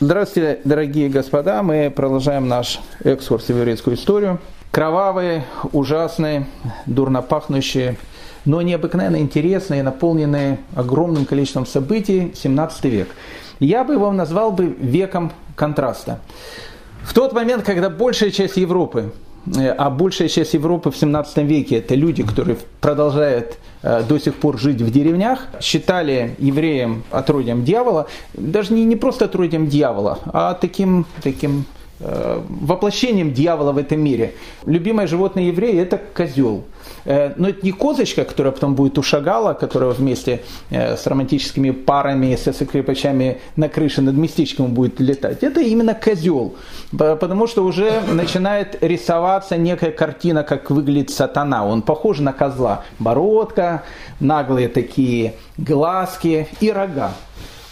Здравствуйте, дорогие господа. Мы продолжаем наш экскурс в еврейскую историю. Кровавые, ужасные, дурно пахнущие, но необыкновенно интересные, наполненные огромным количеством событий 17 век. Я бы его назвал бы веком контраста. В тот момент, когда большая часть Европы а большая часть Европы в 17 веке это люди, которые продолжают э, до сих пор жить в деревнях, считали евреем отродьем дьявола, даже не, не просто отродьем дьявола, а таким, таким Э, воплощением дьявола в этом мире. Любимое животное еврея – это козел. Э, но это не козочка, которая потом будет у шагала, которая вместе э, с романтическими парами, со скрипачами на крыше над местечком будет летать. Это именно козел. Потому что уже начинает рисоваться некая картина, как выглядит сатана. Он похож на козла. Бородка, наглые такие глазки и рога.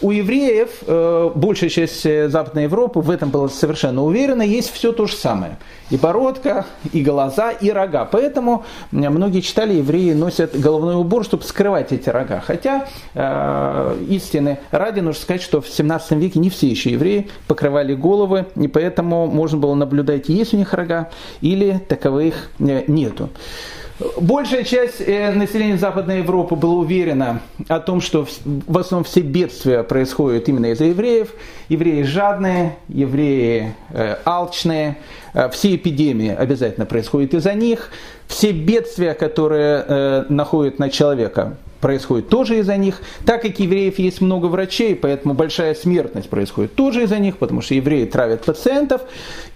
У евреев, э, большая часть э, Западной Европы в этом была совершенно уверена, есть все то же самое. И бородка, и глаза, и рога. Поэтому многие читали, евреи носят головной убор, чтобы скрывать эти рога. Хотя э, истины ради нужно сказать, что в 17 веке не все еще евреи покрывали головы, и поэтому можно было наблюдать, есть у них рога, или таковых э, нету. Большая часть э, населения Западной Европы была уверена о том, что в основном все бедствия происходят именно из-за евреев. Евреи жадные, евреи э, алчные, э, все эпидемии обязательно происходят из-за них. Все бедствия, которые находят на человека, происходит тоже из-за них. Так как евреев есть много врачей, поэтому большая смертность происходит тоже из-за них, потому что евреи травят пациентов.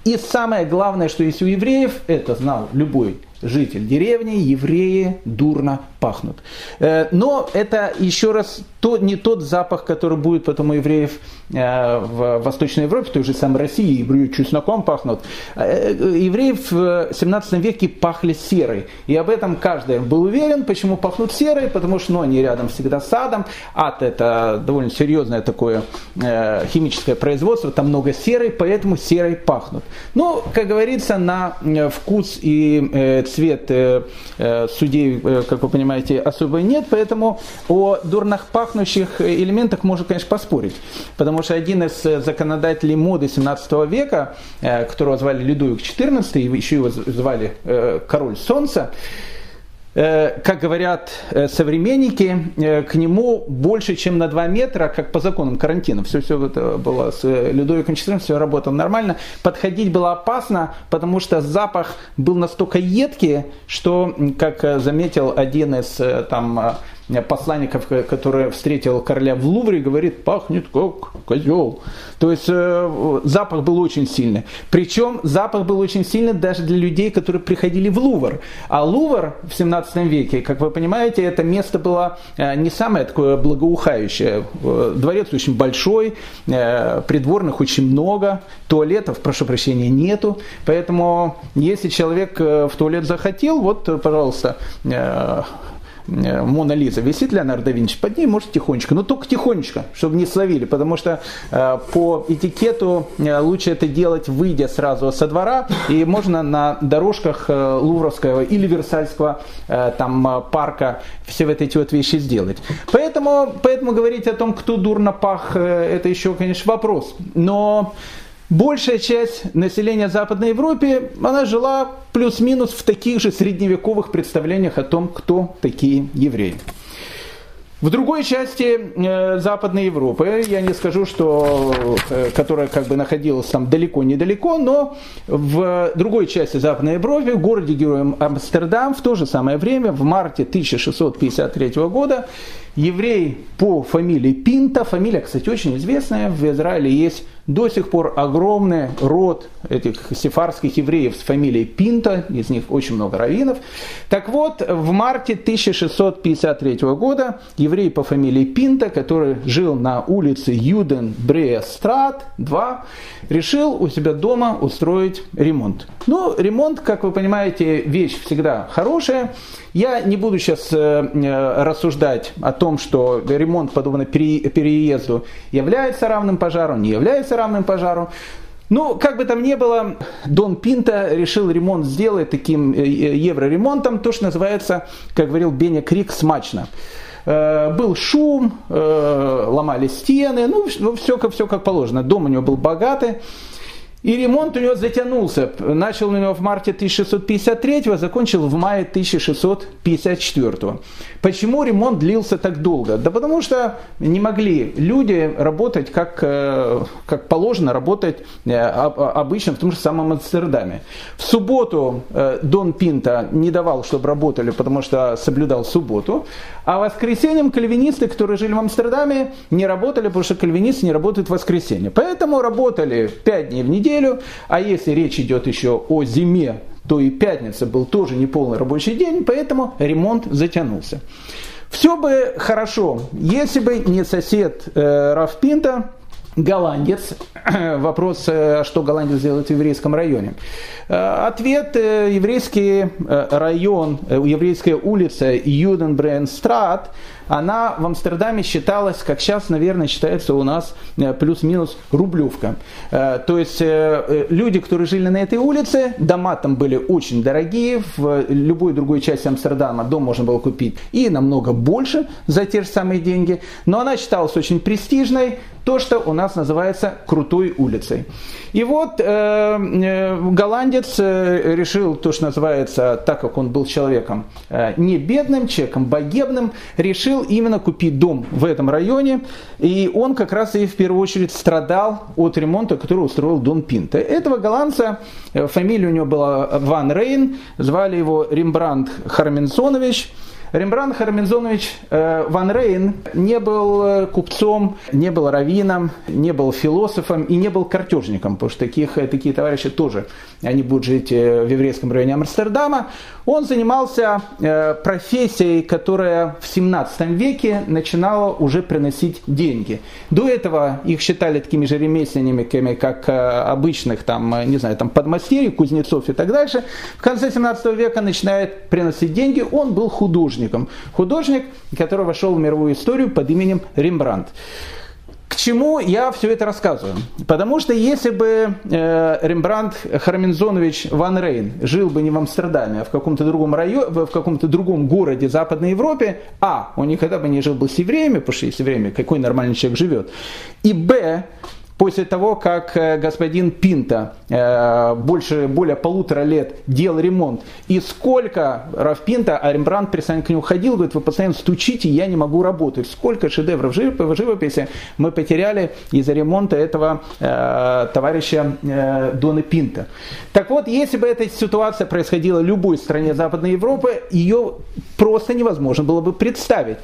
И самое главное, что есть у евреев, это знал любой житель деревни, евреи дурно пахнут. Э, но это еще раз то, не тот запах, который будет потом у евреев э, в Восточной Европе, в той же самой России, евреи чесноком пахнут. Э, евреи в 17 веке пахли серой. И об этом каждый был уверен. Почему пахнут серой? Потому что ну, они рядом всегда с садом. Ад это довольно серьезное такое химическое производство, там много серой, поэтому серой пахнут. Но, как говорится, на вкус и цвет судей, как вы понимаете, понимаете, особо нет, поэтому о дурных пахнущих элементах можно, конечно, поспорить. Потому что один из законодателей моды 17 века, э, которого звали Людовик XIV, еще его звали э, Король Солнца, э, как говорят современники, к нему больше, чем на 2 метра, как по законам карантина. Все, все это было с Людовиком XIV, все работало нормально. Подходить было опасно, потому что запах был настолько едкий, что, как заметил один из там, посланников, который встретил короля в Лувре, говорит, пахнет как козел. То есть э, запах был очень сильный. Причем запах был очень сильный даже для людей, которые приходили в Лувр. А Лувр в 17 веке, как вы понимаете, это место было э, не самое такое благоухающее. Э, дворец очень большой, э, придворных очень много, туалетов, прошу прощения, нету. Поэтому если человек э, в туалет захотел, вот, пожалуйста, э, Мона Лиза висит Леонардо да Винчи, под ней может тихонечко, но только тихонечко, чтобы не словили, потому что э, по этикету э, лучше это делать, выйдя сразу со двора, и можно на дорожках э, Лувровского или Версальского э, там, э, парка все вот эти вот вещи сделать. Поэтому, поэтому говорить о том, кто дурно пах, э, это еще, конечно, вопрос. Но Большая часть населения Западной Европы, она жила плюс-минус в таких же средневековых представлениях о том, кто такие евреи. В другой части э, Западной Европы, я не скажу, что, э, которая как бы находилась там далеко-недалеко, но в другой части Западной Европы, в городе Героем Амстердам, в то же самое время, в марте 1653 года, еврей по фамилии Пинта, фамилия, кстати, очень известная, в Израиле есть до сих пор огромный род этих сефарских евреев с фамилией Пинта, из них очень много раввинов. Так вот, в марте 1653 года еврей по фамилии Пинта, который жил на улице Юден Бреестрат 2, решил у себя дома устроить ремонт. Ну, ремонт, как вы понимаете, вещь всегда хорошая. Я не буду сейчас э, э, рассуждать о том, что ремонт, подобно переезду, является равным пожару, не является равным пожару. Ну, как бы там ни было, Дон Пинта решил ремонт сделать таким э, евроремонтом, то, что называется, как говорил Беня Крик, смачно. был шум, ломали стены, ну, все, все как положено. Дом у него был богатый. И ремонт у него затянулся. Начал у него в марте 1653, а закончил в мае 1654. Почему ремонт длился так долго? Да потому что не могли люди работать как, э, как положено работать э, обычно в том же самом Амстердаме. В субботу э, Дон Пинта не давал, чтобы работали, потому что соблюдал субботу. А воскресеньем кальвинисты, которые жили в Амстердаме, не работали, потому что кальвинисты не работают в воскресенье. Поэтому работали 5 дней в неделю, а если речь идет еще о зиме, то и пятница был тоже неполный рабочий день, поэтому ремонт затянулся. Все бы хорошо, если бы не сосед э, Рафпинта, голландец. Вопрос, э, что голландец делает в еврейском районе. Э, ответ, э, еврейский район, еврейская улица Юденбренстрат – она в Амстердаме считалась, как сейчас, наверное, считается у нас э, плюс-минус рублевка. Э, то есть э, люди, которые жили на этой улице, дома там были очень дорогие, в любой другой части Амстердама дом можно было купить и намного больше за те же самые деньги, но она считалась очень престижной, то, что у нас называется крутой улицей. И вот э, голландец решил то, что называется, так как он был человеком не бедным, человеком богебным, решил решил именно купить дом в этом районе, и он как раз и в первую очередь страдал от ремонта, который устроил Дон Пинта. Этого голландца, э, фамилия у него была Ван Рейн, звали его Рембрандт Харменсонович, Рембрандт Хармензонович э, Ван Рейн не был э, купцом, не был раввином, не был философом и не был картежником, потому что таких, такие товарищи тоже, они будут жить в еврейском районе Амстердама. Он занимался профессией, которая в 17 веке начинала уже приносить деньги. До этого их считали такими же ремесленниками, как обычных, там, не знаю, там, подмастерий, кузнецов и так дальше. В конце 17 века начинает приносить деньги. Он был художник художником. Художник, который вошел в мировую историю под именем Рембрандт. К чему я все это рассказываю? Потому что если бы э, Рембрандт Хармензонович Ван Рейн жил бы не в Амстердаме, а в каком-то другом районе, в каком-то другом городе Западной Европе, а, он никогда бы не жил бы с евреями, потому что с евреями какой нормальный человек живет, и б, после того, как э, господин Пинта э, больше, более полутора лет делал ремонт, и сколько Раф Пинта, а Рембрандт перестань к нему ходил, говорит, вы постоянно стучите, я не могу работать. Сколько шедевров живописи мы потеряли из-за ремонта этого э, товарища Дона Пинта. Так вот, если бы эта ситуация происходила в любой стране Западной Европы, ее просто невозможно было бы представить.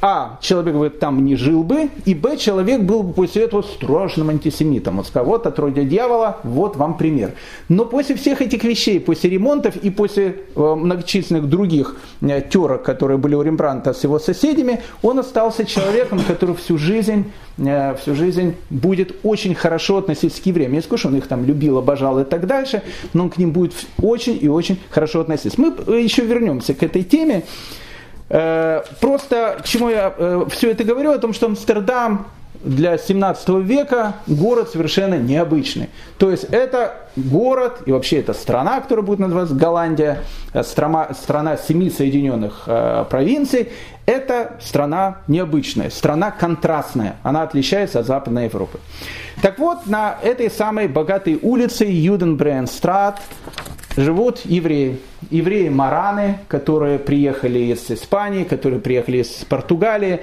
А, человек бы там не жил бы, и Б, человек был бы после этого страшным антисемитом. Вот сказал, вот отродье дьявола, вот вам пример. Но после всех этих вещей, после ремонтов и после э, многочисленных других э, терок, которые были у Рембранта с его соседями, он остался человеком, который всю жизнь, э, всю жизнь будет очень хорошо относиться к евреям. Не скажу, что он их там любил, обожал и так дальше, но он к ним будет очень и очень хорошо относиться. Мы еще вернемся к этой теме. Э, просто к чему я э, все это говорю, о том, что Амстердам для 17 века город совершенно необычный. То есть это город и вообще это страна, которая будет называться Голландия, э, страна, страна семи соединенных э, провинций. Это страна необычная, страна контрастная, она отличается от Западной Европы. Так вот, на этой самой богатой улице Юденбренстрат живут евреи. Евреи-мараны, которые приехали из Испании, которые приехали из Португалии.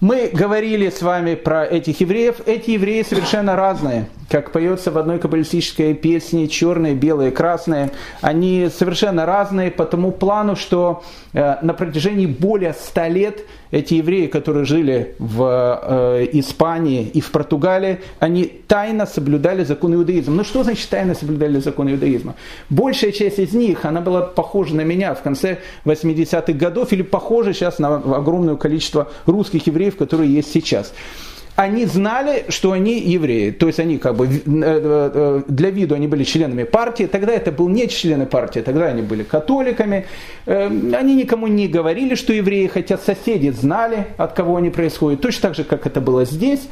Мы говорили с вами про этих евреев. Эти евреи совершенно разные как поется в одной каббалистической песне, черные, белые, красные, они совершенно разные по тому плану, что э, на протяжении более ста лет эти евреи, которые жили в э, Испании и в Португалии, они тайно соблюдали закон иудаизма. Ну что значит тайно соблюдали закон иудаизма? Большая часть из них, она была похожа на меня в конце 80-х годов или похожа сейчас на огромное количество русских евреев, которые есть сейчас они знали, что они евреи. То есть они как бы э, э, для виду они были членами партии. Тогда это был не члены партии, тогда они были католиками. Э, они никому не говорили, что евреи, хотя соседи знали, от кого они происходят. Точно так же, как это было здесь.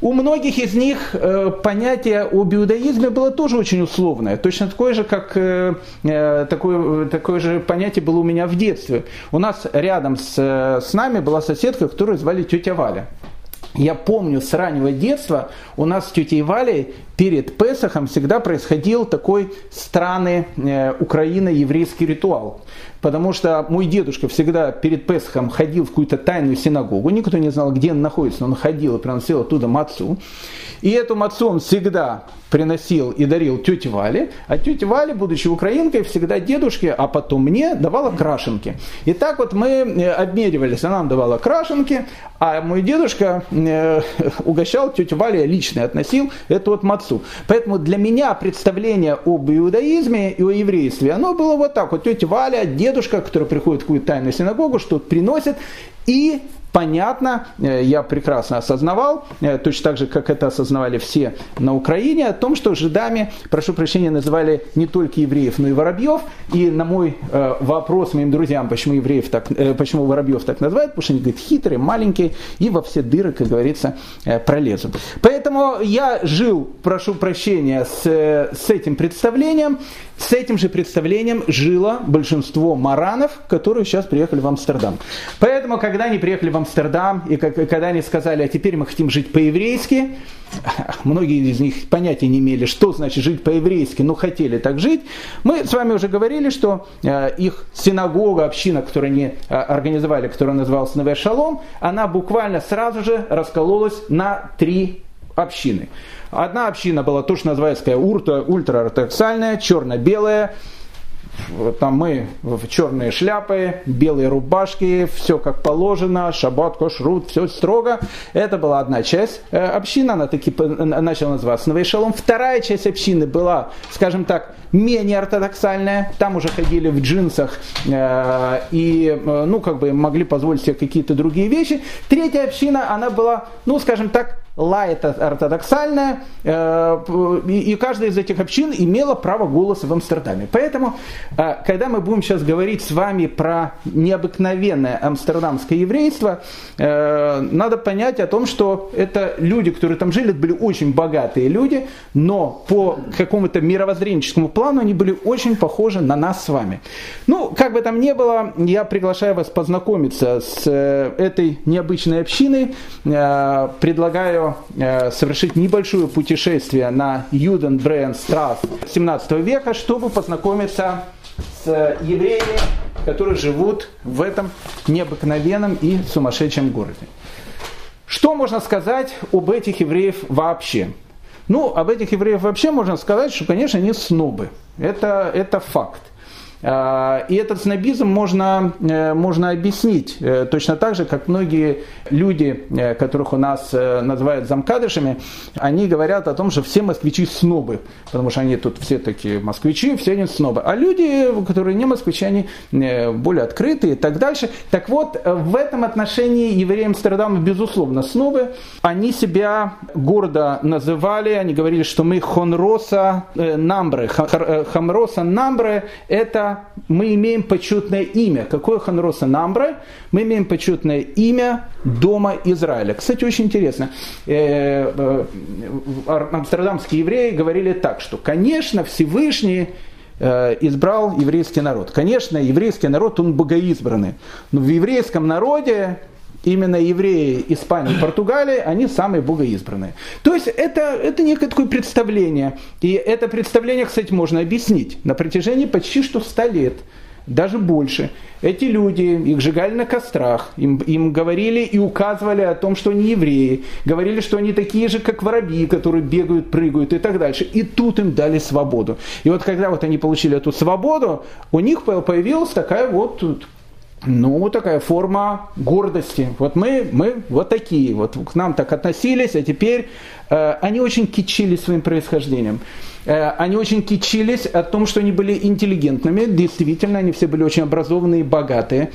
У многих из них э, понятие об иудаизме было тоже очень условное, точно такое же, как э, э, такое, такое же понятие было у меня в детстве. У нас рядом с, с нами была соседка, которую звали тетя Валя. Я помню с раннего детства у нас с тетей Валей перед Песохом всегда происходил такой странный э, украино-еврейский ритуал. Потому что мой дедушка всегда перед Песохом ходил в какую-то тайную синагогу. Никто не знал, где он находится, но он ходил и приносил оттуда мацу. И эту мацу он всегда приносил и дарил тете Вале, а тетя Валя, будучи украинкой, всегда дедушке, а потом мне давала крашенки. И так вот мы э, обмеривались, она нам давала крашенки, а мой дедушка э, угощал тетю Вале лично, относил эту вот мацу. Поэтому для меня представление об иудаизме и о еврействе, оно было вот так. Вот тетя Валя, дедушка, который приходит в какую-то тайную синагогу, что-то приносит, и понятно, э, я прекрасно осознавал, э, точно так же, как это осознавали все на Украине, о том, что жидами, прошу прощения, называли не только евреев, но и воробьев. И на мой э, вопрос моим друзьям, почему евреев так, почему воробьев так называют, потому что они, говорят, хитрые, маленькие и во все дыры, как говорится, пролезут. Поэтому я жил, прошу прощения, с, с этим представлением, с этим же представлением жило большинство маранов, которые сейчас приехали в Амстердам. Поэтому, когда они приехали в Амстердам, и когда они сказали, а теперь мы хотим жить по-еврейски, многие из них понятия не имели, что значит жить по-еврейски, но хотели так жить. Мы с вами уже говорили, что э, их синагога, община, которую они э, организовали, которая называлась Новый Шалом, она буквально сразу же раскололась на три общины. Одна община была то, что называется ультра, ультраортодоксальная, черно-белая, там мы в черные шляпы, белые рубашки, все как положено, шаббат, кошрут, все строго. Это была одна часть э, общины, она таки начала называться Новый Шалом. Вторая часть общины была, скажем так, менее ортодоксальная. Там уже ходили в джинсах э, и, э, ну, как бы могли позволить себе какие-то другие вещи. Третья община, она была, ну, скажем так, лайт ортодоксальная, э, и каждая из этих общин имела право голоса в Амстердаме. Поэтому, э, когда мы будем сейчас говорить с вами про необыкновенное амстердамское еврейство, э, надо понять о том, что это люди, которые там жили, были очень богатые люди, но по какому-то мировоззренческому плану они были очень похожи на нас с вами. Ну, как бы там ни было, я приглашаю вас познакомиться с этой необычной общиной, предлагаю э, совершить небольшое путешествие на Юденбрейнстрасс 17 века, чтобы познакомиться с евреями, которые живут в этом необыкновенном и сумасшедшем городе. Что можно сказать об этих евреев вообще? Ну, об этих евреев вообще можно сказать, что, конечно, они снобы. Это, это факт. А, и этот снобизм можно, э, можно объяснить э, точно так же, как многие люди, э, которых у нас называют замкадышами, они говорят о том, что все москвичи снобы, потому что они тут все такие москвичи, все они снобы. А люди, которые не москвичи, они более открытые и так дальше. Так вот, в этом отношении евреи Амстердама, безусловно, снобы. Они себя гордо называли, они говорили, что мы хонроса намбре. Хамроса намбре – это мы имеем почетное имя. Какое Ханроса Намбра? Мы имеем почетное имя Дома Израиля. Кстати, очень интересно. Э, э, амстердамские евреи говорили так, что, конечно, Всевышний э, избрал еврейский народ. Конечно, еврейский народ, он богоизбранный. Но в еврейском народе именно евреи Испании и Португалии, они самые богоизбранные. То есть это, это некое такое представление. И это представление, кстати, можно объяснить. На протяжении почти что 100 лет, даже больше, эти люди, их сжигали на кострах, им, им говорили и указывали о том, что они евреи, говорили, что они такие же, как воробьи, которые бегают, прыгают и так дальше. И тут им дали свободу. И вот когда вот они получили эту свободу, у них появилась такая вот ну, такая форма гордости. Вот мы, мы вот такие, вот к нам так относились, а теперь э, они очень кичились своим происхождением. Э, они очень кичились о том, что они были интеллигентными. Действительно, они все были очень образованные и богатые.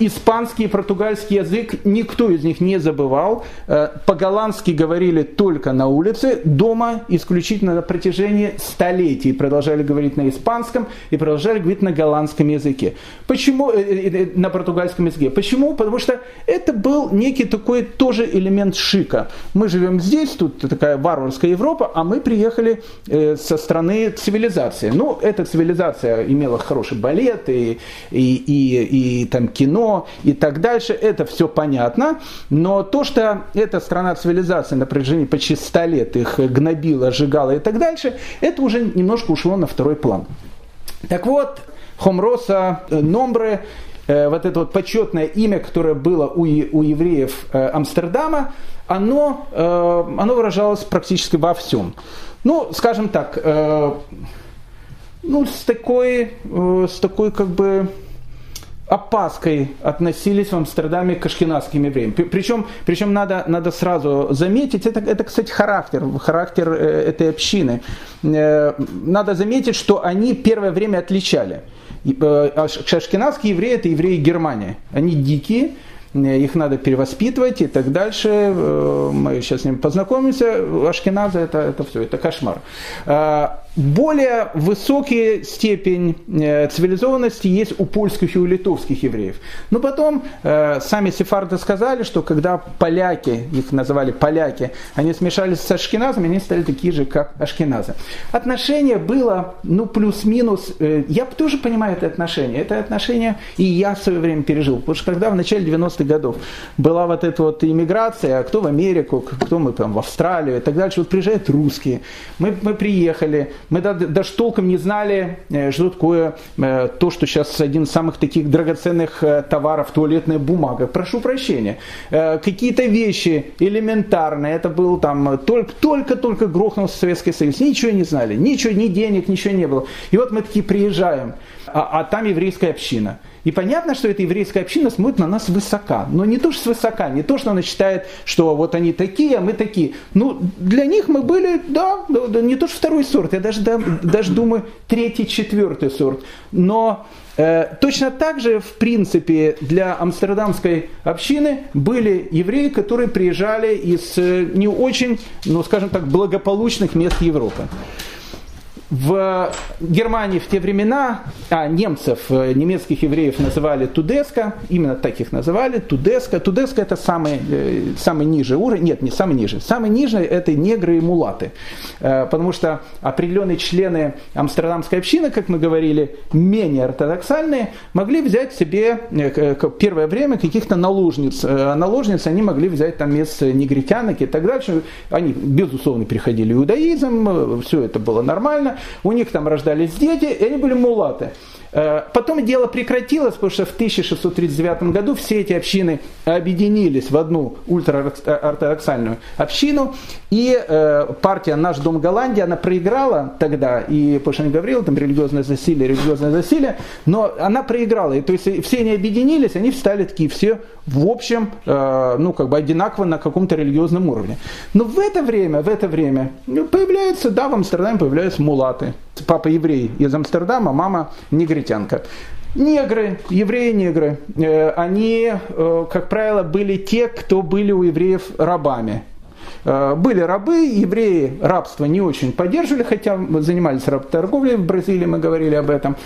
Испанский и португальский язык никто из них не забывал. Э, по-голландски говорили только на улице, дома исключительно на протяжении столетий продолжали говорить на испанском и продолжали говорить на голландском языке. Почему э, э, на португальском языке? Почему? Потому что это был некий такой тоже элемент шика. Мы живем здесь, тут такая варварская Европа, а мы приехали со страны цивилизации. Ну, эта цивилизация имела хороший балет и, и, и, и там кино, и так дальше, это все понятно, но то, что эта страна цивилизации на протяжении почти 100 лет их гнобила, сжигала и так дальше, это уже немножко ушло на второй план. Так вот, Хомроса э, Номбре, э, вот это вот почетное имя, которое было у, у евреев э, Амстердама, оно, оно выражалось практически во всем. Ну, скажем так, ну, с такой, с такой как бы опаской относились в Амстердаме к ашкенадским евреям. Причем, причем надо, надо сразу заметить, это, это, кстати, характер, характер э, этой общины. Э, надо заметить, что они первое время отличали. Э, ашкенадские евреи – это евреи Германии. Они дикие, их надо перевоспитывать и так дальше. Мы сейчас с ними познакомимся. Ашкеназа это, это все, это кошмар более высокая степень э, цивилизованности есть у польских и у литовских евреев. Но потом э, сами сефарды сказали, что когда поляки, их называли поляки, они смешались с ашкеназами, они стали такие же, как ашкеназы. Отношение было, ну, плюс-минус, э, я тоже понимаю это отношение. Это отношение и я в свое время пережил. Потому что когда в начале 90-х годов была вот эта вот иммиграция, кто в Америку, кто мы там в Австралию и так дальше, вот приезжают русские. Мы, мы приехали, мы даже толком не знали, э, что такое э, то, что сейчас один из самых таких драгоценных э, товаров, туалетная бумага. Прошу прощения. Какие-то вещи элементарные, это был там только-только грохнулся Советский Союз. Ничего не знали, ничего, ни денег, ничего не было. И вот мы такие приезжаем, а, а там еврейская община – и понятно, что эта еврейская община смотрит на нас высока. Но не то, что свысока, не то, что она считает, что вот они такие, а мы такие. Ну, для них мы были, да, да не то, что второй сорт, я даже, да, даже думаю, третий, четвертый сорт. Но э, точно так же, в принципе, для амстердамской общины были евреи, которые приезжали из э, не очень, ну, скажем так, благополучных мест Европы. В Германии в те времена, а немцев, э, немецких евреев называли Тудеска, именно так их называли, Тудеска. Тудеска это самый, э, самый ниже уровень, нет, не самый ниже, самый ниже это негры и мулаты. Э, потому что определенные члены амстердамской общины, как мы говорили, менее ортодоксальные, могли взять себе первое время каких-то наложниц. Наложниц они могли взять там из негритянок и так дальше. Они, безусловно, переходили иудаизм, все это было нормально у них там рождались дети, и они были мулаты. Э, потом дело прекратилось, потому что в 1639 году все эти общины объединились в одну ультраортодоксальную общину, и э, партия «Наш дом Голландия», она проиграла тогда, и, я говорил, там религиозное засилие, религиозное засилие, но она проиграла, и то есть все они объединились, они встали такие все в общем, э, ну, как бы одинаково на каком-то религиозном уровне. Но в это время, в это время появляются, да, в Амстердаме появляются мулаты. Папа еврей из Амстердама, мама негритянка. Негры, евреи-негры, э, они, э, как правило, были те, кто были у евреев рабами. Были рабы, евреи рабство не очень поддерживали, хотя занимались работорговлей в Бразилии, мы говорили об этом.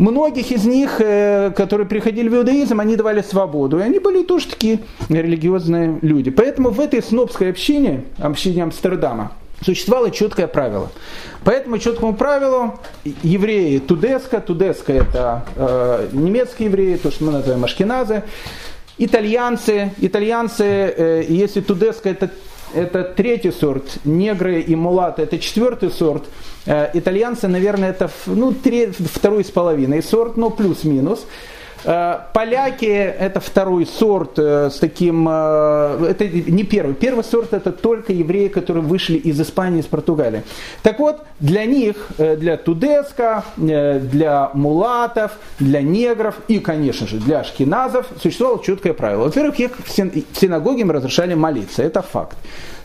Многих из них, э, которые приходили в иудаизм, они давали свободу. И они были тоже такие религиозные люди. Поэтому в этой снобской общине, общине Амстердама, существовало четкое правило. По этому четкому правилу евреи Тудеска, Тудеска это э, немецкие евреи, то, что мы называем ашкеназы, итальянцы, итальянцы, э, если Тудеска это это третий сорт, негры и мулаты это четвертый сорт, э, итальянцы, наверное, это ну, три, второй с половиной сорт, но плюс-минус. Э, поляки это второй сорт э, с таким, это не первый. Первый сорт это только евреи, которые вышли из Испании, из Португалии. Так вот, для них, для тудеска, для мулатов, для негров и, конечно же, для ашкеназов существовало четкое правило. Во-первых, их в синагоге им разрешали молиться, это факт.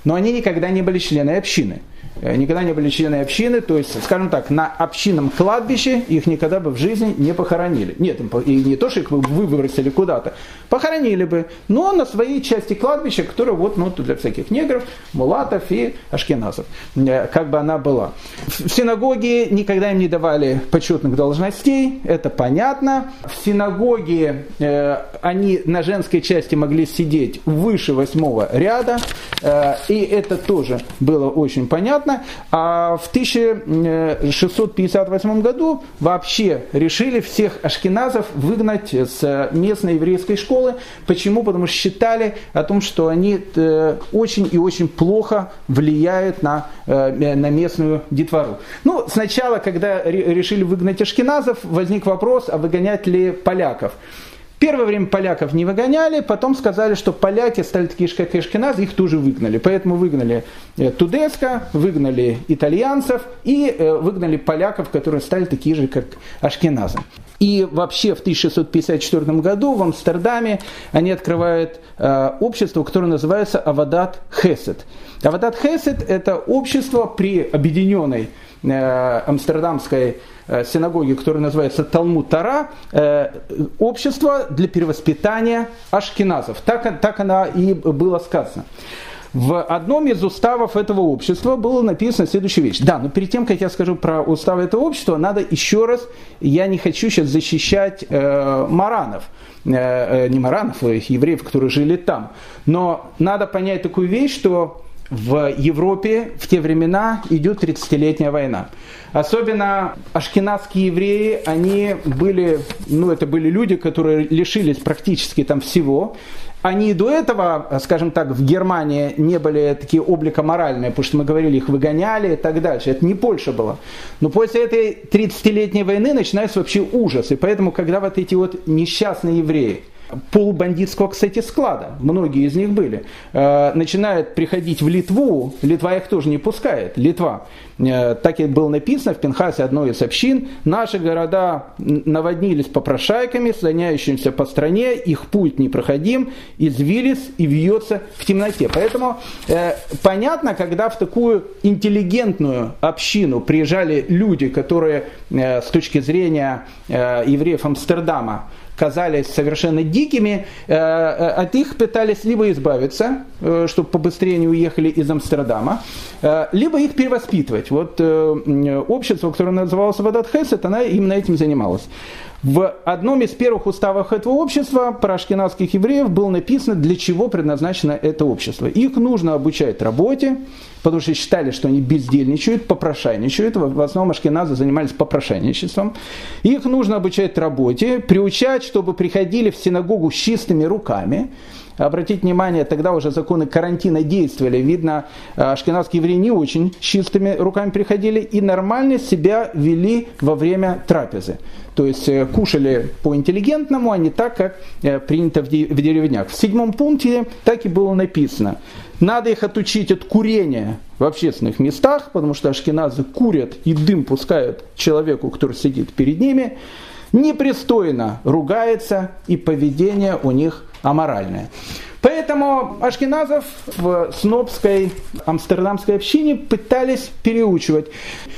Но они никогда не были члены общины. Э, никогда не были члены общины, то есть, скажем так, на общинном кладбище их никогда бы в жизни не похоронили. Нет, и не то, что их выбросили куда-то, похоронили бы, но на своей части кладбища, которая вот ну, для всяких негров, мулатов и ашкеназов, э, как бы она была. В синагоге никогда им не давали почетных должностей, это понятно. В синагоге э, они на женской части могли сидеть выше восьмого ряда, э, и это тоже было очень понятно. А в 1658 году вообще решили всех ашкеназов выгнать с местной еврейской школы. Почему? Потому что считали о том, что они э, очень и очень плохо влияют на, э, на местную детвору. Ну, сначала, когда решили выгнать ашкеназов, возник вопрос, а выгонять ли поляков. Первое время поляков не выгоняли, потом сказали, что поляки стали такие же, как и Ашкеназ, их тоже выгнали. Поэтому выгнали э, Тудеска, выгнали итальянцев и э, выгнали поляков, которые стали такие же, как Ашкеназы. И вообще в 1654 году в Амстердаме они открывают э, общество, которое называется Авадат Хесед. Авадат Хесед – это общество при объединенной э, амстердамской синагоги, которая называется Талмуд Тара, э, общество для перевоспитания ашкеназов. Так, так она и было сказано. В одном из уставов этого общества было написано следующая вещь. Да, но перед тем, как я скажу про уставы этого общества, надо еще раз, я не хочу сейчас защищать э, маранов, э, э не маранов, а евреев, которые жили там, но надо понять такую вещь, что в Европе в те времена идет 30-летняя война. Особенно ашкенадские евреи, они были, ну это были люди, которые лишились практически там всего. Они до этого, скажем так, в Германии не были такие облика моральные, потому что мы говорили, их выгоняли и так дальше. Это не Польша была. Но после этой 30-летней войны начинается вообще ужас. И поэтому, когда вот эти вот несчастные евреи, полубандитского, кстати, склада, многие из них были, э, начинают приходить в Литву, Литва их тоже не пускает, Литва. Э, так и было написано в Пенхасе одной из общин, наши города наводнились попрошайками, слоняющимися по стране, их путь непроходим, извились и вьется в темноте. Поэтому э, понятно, когда в такую интеллигентную общину приезжали люди, которые с точки зрения евреев Амстердама, казались совершенно дикими, э, э, от них пытались либо избавиться, э, чтобы побыстрее не уехали из Амстердама, либо их перевоспитывать. Вот общество, которое называлось Вадат Хесет, она именно этим занималась. В одном из первых уставов этого общества про ашкенадских евреев было написано, для чего предназначено это общество. Их нужно обучать работе, потому что считали, что они бездельничают, попрошайничают. В основном ашкеназы занимались попрошайничеством. Их нужно обучать работе, приучать, чтобы приходили в синагогу с чистыми руками. Обратите внимание, тогда уже законы карантина действовали. Видно, ашкенадские евреи не очень чистыми руками приходили и нормально себя вели во время трапезы. То есть э, кушали по-интеллигентному, а не так, как э, принято в деревнях. В седьмом пункте так и было написано. Надо их отучить от курения в общественных местах, потому что ашкеназы курят и дым пускают человеку, который сидит перед ними. Непристойно ругается, и поведение у них аморальное. Поэтому ашкеназов в снобской амстердамской общине пытались переучивать.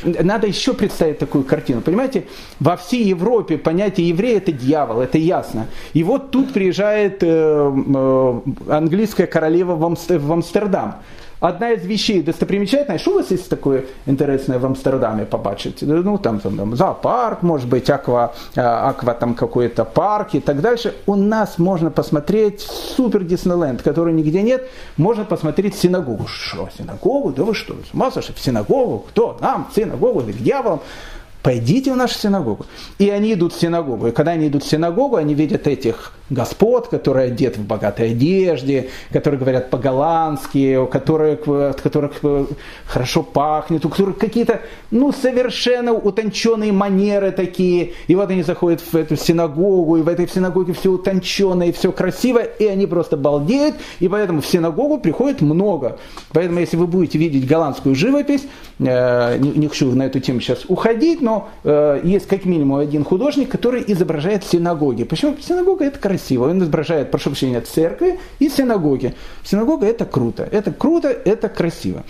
Надо еще представить такую картину. Понимаете, во всей Европе понятие еврея это дьявол, это ясно. И вот тут приезжает э, э, английская королева в Амстердам одна из вещей достопримечательная, что у вас есть такое интересное в Амстердаме побачить? Ну, там, там, там зоопарк, может быть, аква, а, аква там какой-то парк и так дальше. У нас можно посмотреть супер Диснейленд, который нигде нет. Можно посмотреть синагогу. Что, синагогу? Да вы что, с ума сошли? В синагогу? Кто? Нам? В синагогу? К дьяволам? Пойдите в нашу синагогу. И они идут в синагогу. И когда они идут в синагогу, они видят этих господ, которые одеты в богатой одежде, которые говорят по-голландски, у которых, от которых э, хорошо пахнет, у которых какие-то ну, совершенно утонченные манеры такие. И вот они заходят в эту синагогу, и в этой синагоге все утонченное, и все красиво, и они просто балдеют, и поэтому в синагогу приходит много. Поэтому если вы будете видеть голландскую живопись, э, не, не хочу на эту тему сейчас уходить, но э, есть как минимум один художник, который изображает синагоги. Почему? Синагога это красиво. Он изображает, прошу прощения, церкви и синагоги. Синагога это круто. Это круто, это красиво.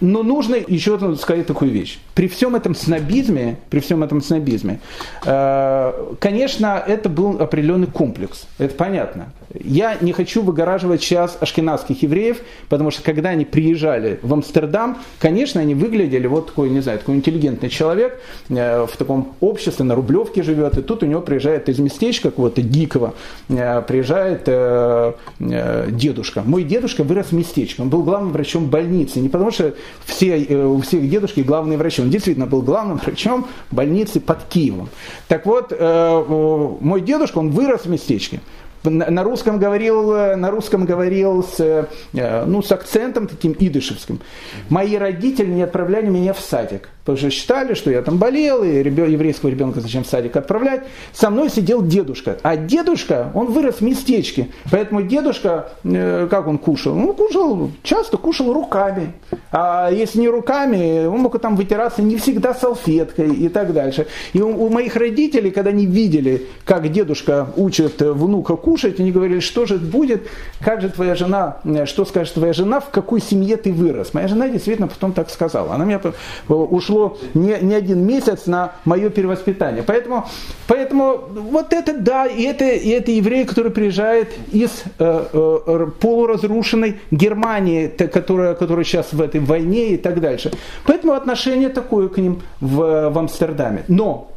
Но нужно еще сказать такую вещь. При всем этом снобизме, при всем этом снобизме, э, конечно, это был определенный комплекс. Это понятно. Я не хочу выгораживать сейчас ашкенадских евреев, потому что когда они приезжали в Амстердам, конечно, они выглядели вот такой, не знаю, такой интеллигентный человек э, в таком обществе, на Рублевке живет, и тут у него приезжает из местечка какого-то дикого, э, приезжает э, дедушка. Мой дедушка вырос в местечке, он был главным врачом больницы, не потому что все, у всех дедушки главные врачи, он действительно был главным врачом больницы под Киевом. Так вот, мой дедушка, он вырос в местечке на русском говорил, на русском говорил с, э, ну, с акцентом таким идышевским. Мои родители не отправляли меня в садик. Потому что считали, что я там болел, и ребен, еврейского ребенка зачем в садик отправлять. Со мной сидел дедушка. А дедушка, он вырос в местечке. Поэтому дедушка, э, как он кушал? Он кушал, часто кушал руками. А если не руками, он мог там вытираться не всегда салфеткой и так дальше. И у, у моих родителей, когда они видели, как дедушка учит внука кушать, они говорили, что же будет, как же твоя жена, э, что скажет твоя жена, в какой семье ты вырос. Моя жена действительно потом так сказала. Она меня ушла ушло не, не один месяц на мое перевоспитание. Поэтому, поэтому вот это да, и это, и это еврей, который приезжает из э, э, полуразрушенной Германии, которая, которая сейчас в этой войне и так дальше. Поэтому отношение такое к ним в, в Амстердаме. Но э,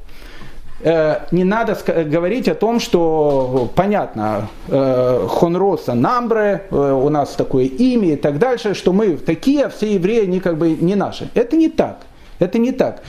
не надо говорить о том, что понятно, э, Хонроса Намбре, э, у нас такое имя и так дальше, что мы такие, а все евреи, они как бы не наши. Это не так. Это не так.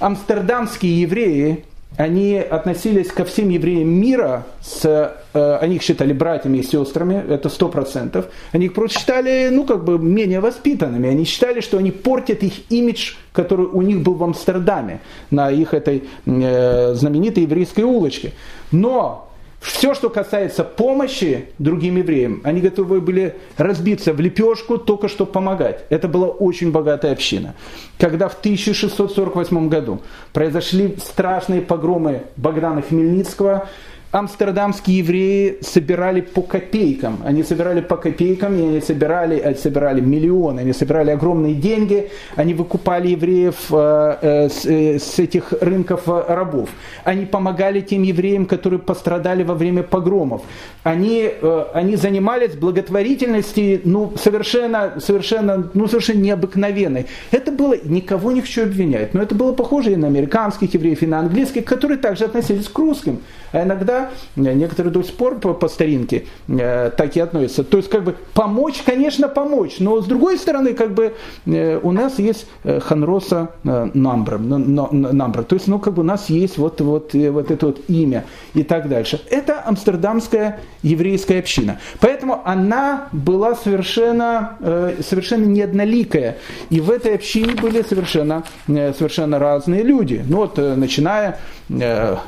Амстердамские евреи, они относились ко всем евреям мира, с, э, они их считали братьями и сестрами, это сто процентов. Они их просто считали, ну, как бы менее воспитанными. Они считали, что они портят их имидж, который у них был в Амстердаме, на их этой э, знаменитой еврейской улочке. Но все, что касается помощи другим евреям, они готовы были разбиться в лепешку, только чтобы помогать. Это была очень богатая община. Когда в 1648 году произошли страшные погромы Богдана Хмельницкого, амстердамские евреи собирали по копейкам. Они собирали по копейкам, и они собирали, они собирали миллионы, они собирали огромные деньги, они выкупали евреев э, э, с, э, этих рынков рабов. Они помогали тем евреям, которые пострадали во время погромов. Они, они занимались благотворительностью, ну, совершенно, совершенно, ну, совершенно необыкновенной. Это было, никого не хочу обвинять, но это было похоже и на американских евреев, и на английских, которые также относились к русским. А иногда некоторые до сих пор по, по старинке э, так и относятся. То есть, как бы, помочь, конечно, помочь, но с другой стороны, как бы, э, у нас есть э, Ханроса э, Намбра, то есть, ну, как бы, у нас есть вот, вот, э, вот это вот имя и так дальше. Это амстердамская еврейская община. Поэтому она была совершенно, э, совершенно неодноликая. И в этой общине были совершенно, э, совершенно разные люди. Ну, вот, э, начиная Э,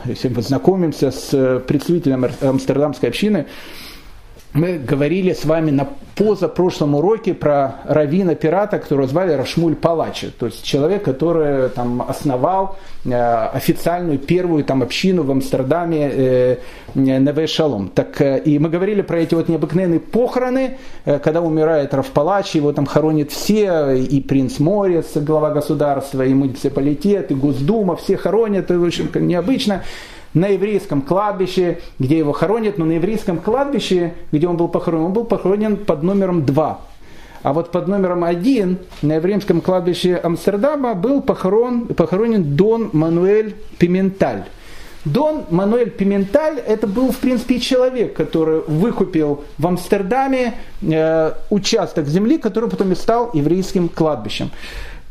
если мы знакомимся с э, представителем амстердамской общины, мы говорили с вами на позапрошлом уроке про равина пирата, которого звали Рашмуль Палачи, то есть человек, который там основал э, официальную первую там общину в Амстердаме э, Неве Шалом. Так э, и мы говорили про эти вот необыкновенные похороны, э, когда умирает Равпалачи, его там хоронят все, и принц Морец, глава государства, и муниципалитет, и Госдума, все хоронят, это очень необычно на еврейском кладбище, где его хоронят, но на еврейском кладбище, где он был похоронен, он был похоронен под номером 2. А вот под номером один на еврейском кладбище Амстердама был похорон, похоронен Дон Мануэль Пименталь. Дон Мануэль Пименталь это был, в принципе, человек, который выкупил в Амстердаме э, участок земли, который потом и стал еврейским кладбищем.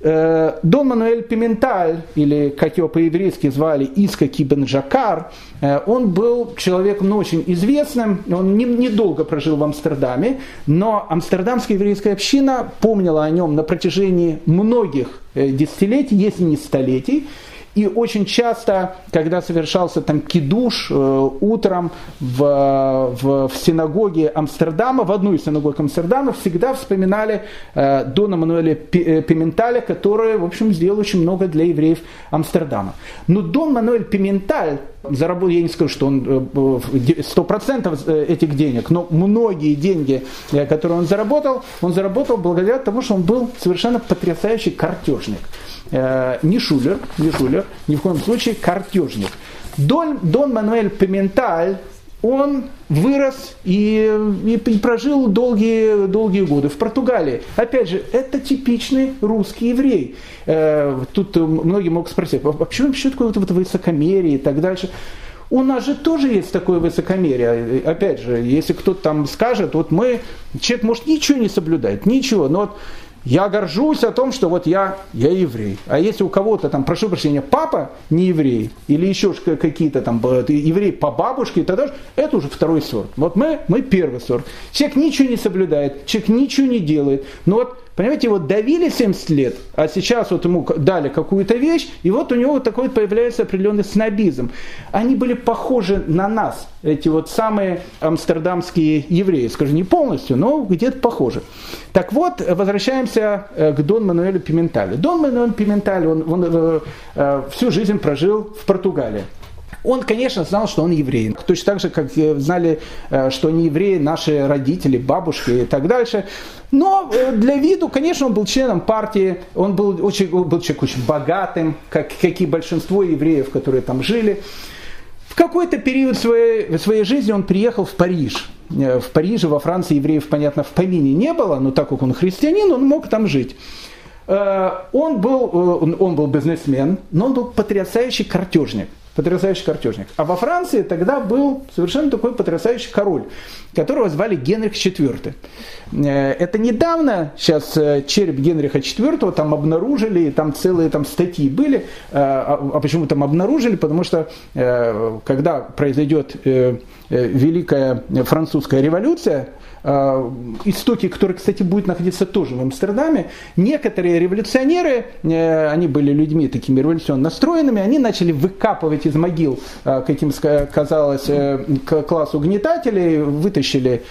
Э, Дон Мануэль Пименталь, или как его по-еврейски звали Иска Кибен Жакар, э, он был человеком ну, очень известным, он недолго не прожил в Амстердаме, но амстердамская еврейская община помнила о нем на протяжении многих э, десятилетий, если не столетий, И очень часто, когда совершался там кидуш э, утром в, в, в синагоге Амстердама, в одну из синагог Амстердама, всегда вспоминали э, Дона Мануэля э, Пименталя, который, в общем, сделал очень много для евреев Амстердама. Но Дон Мануэль Пименталь заработал, я не скажу, что он 100% э, э, этих денег, но многие деньги, которые он заработал, он заработал благодаря тому, что он был совершенно потрясающий картежник. Э, не шулер, не шулер, ни в коем случае картежник. Дон, Дон Мануэль Пименталь, он вырос и, и, и прожил долгие, долгие годы в Португалии. Опять же, это типичный русский еврей. Э, тут многие могут спросить, а почему вообще такое вот, вот высокомерие и так дальше? У нас же тоже есть такое высокомерие. Опять же, если кто-то там скажет, вот мы, человек может ничего не соблюдать, ничего, но вот я горжусь о том, что вот я, я еврей. А если у кого-то там, прошу прощения, папа не еврей, или еще какие-то там евреи по бабушке, тогда это уже второй сорт. Вот мы, мы первый сорт. Человек ничего не соблюдает, человек ничего не делает. Но вот Понимаете, его давили 70 лет, а сейчас вот ему дали какую-то вещь, и вот у него вот такой появляется определенный снобизм. Они были похожи на нас, эти вот самые амстердамские евреи, скажем, не полностью, но где-то похожи. Так вот, возвращаемся э, к Дон Мануэлю Пименталю. Дон Мануэль Пименталь, он, он э, э, всю жизнь прожил в Португалии. Он, конечно, знал, что он еврей. Точно так же, как знали, э, что они евреи, наши родители, бабушки и так дальше. Но э, для виду, конечно, он был членом партии, он был, очень, был человек очень богатым, как, как и большинство евреев, которые там жили. В какой-то период своей, своей жизни он приехал в Париж. Э, в Париже, во Франции евреев, понятно, в помине не было, но так как он христианин, он мог там жить. Он был, он был бизнесмен, но он был потрясающий картежник потрясающий картежник. А во Франции тогда был совершенно такой потрясающий король, которого звали Генрих IV. Э, это недавно, сейчас э, череп Генриха IV там обнаружили, там целые там статьи были. Э, а, а почему там обнаружили? Потому что когда произойдет Великая Французская революция, Э, истоки, который, кстати, будет находиться тоже в Амстердаме, некоторые революционеры, э, они были людьми такими революционно настроенными, они начали выкапывать из могил, э, каким казалось, к классу угнетателей, вытащили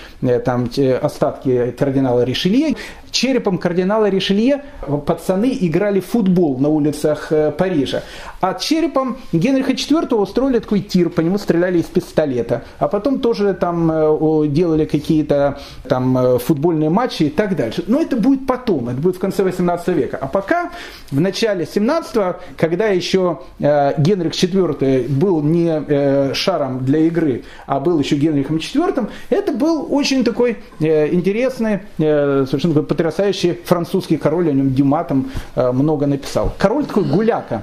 там остатки кардинала Ришелье, черепом кардинала Ришелье пацаны играли в футбол на улицах э, Парижа. А черепом Генриха IV устроили такой тир, по нему стреляли из пистолета. А потом тоже там э, делали какие-то там э, футбольные матчи и так дальше. Но это будет потом, это будет в конце 18 века. А пока в начале 17 когда еще Генрих IV был не шаром для игры, а был еще Генрихом IV, это был очень такой интересный, совершенно такой потрясающий французский король, о нем Дюма там э, много написал. Король такой гуляка.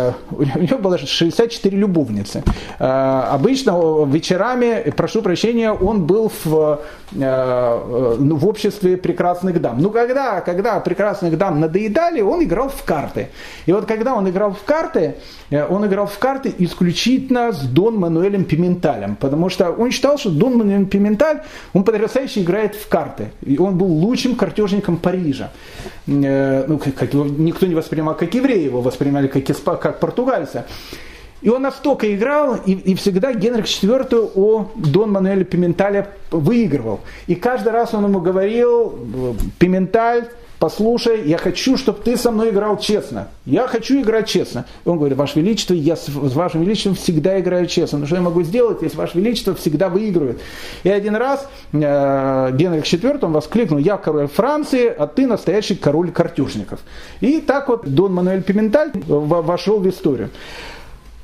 Э, у него было 64 любовницы. Э, обычно вечерами, прошу прощения, он был в, ну, в обществе прекрасных дам. Ну, когда, когда прекрасных дам надоедали, он играл в карты. И вот когда он играл в карты, он играл в карты исключительно с Дон Мануэлем Пименталем, потому что он считал, что Дон Мануэль Пименталь, он потрясающе играет в карты. И он был лучшим картежником Парижа. Э, ну, как его никто не воспринимал как евреи, его воспринимали как, как португальца. И он настолько играл, и, и всегда Генрих IV о Дон Мануэле Пиментале выигрывал. И каждый раз он ему говорил, Пименталь, послушай, я хочу, чтобы ты со мной играл честно. Я хочу играть честно. И он говорит, Ваше Величество, я с, Вашим Величеством всегда играю честно. Но что я могу сделать, если Ваше Величество всегда выигрывает? И один раз э, Генрих IV он воскликнул, я король Франции, а ты настоящий король картюшников. И так вот Дон Мануэль Пименталь вошел в историю.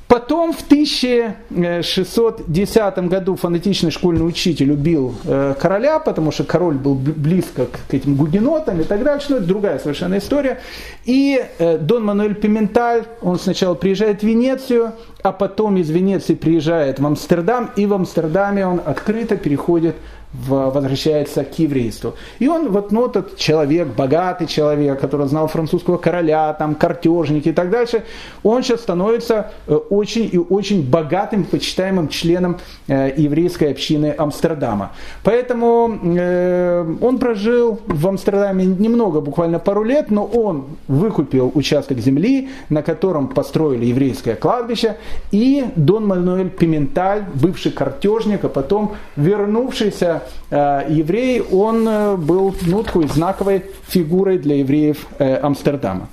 Потом в 1610 году фанатичный школьный учитель убил э, короля, потому что король был близко к этим гугенотам и так дальше. Но это другая совершенно история. И э, Дон Мануэль Пименталь, он сначала приезжает в Венецию, а потом из Венеции приезжает в Амстердам, и в Амстердаме он открыто переходит возвращается к еврейству. И он, вот ну, этот человек, богатый человек, который знал французского короля, там, картежник и так дальше, он сейчас становится э, очень и очень богатым, почитаемым членом э, еврейской общины Амстердама. Поэтому э, он прожил в Амстердаме немного, буквально пару лет, но он выкупил участок земли, на котором построили еврейское кладбище, и Дон Мануэль Пименталь, бывший картежник, а потом вернувшийся еврей, он э, был ну, такой знаковой фигурой для евреев э, Амстердама.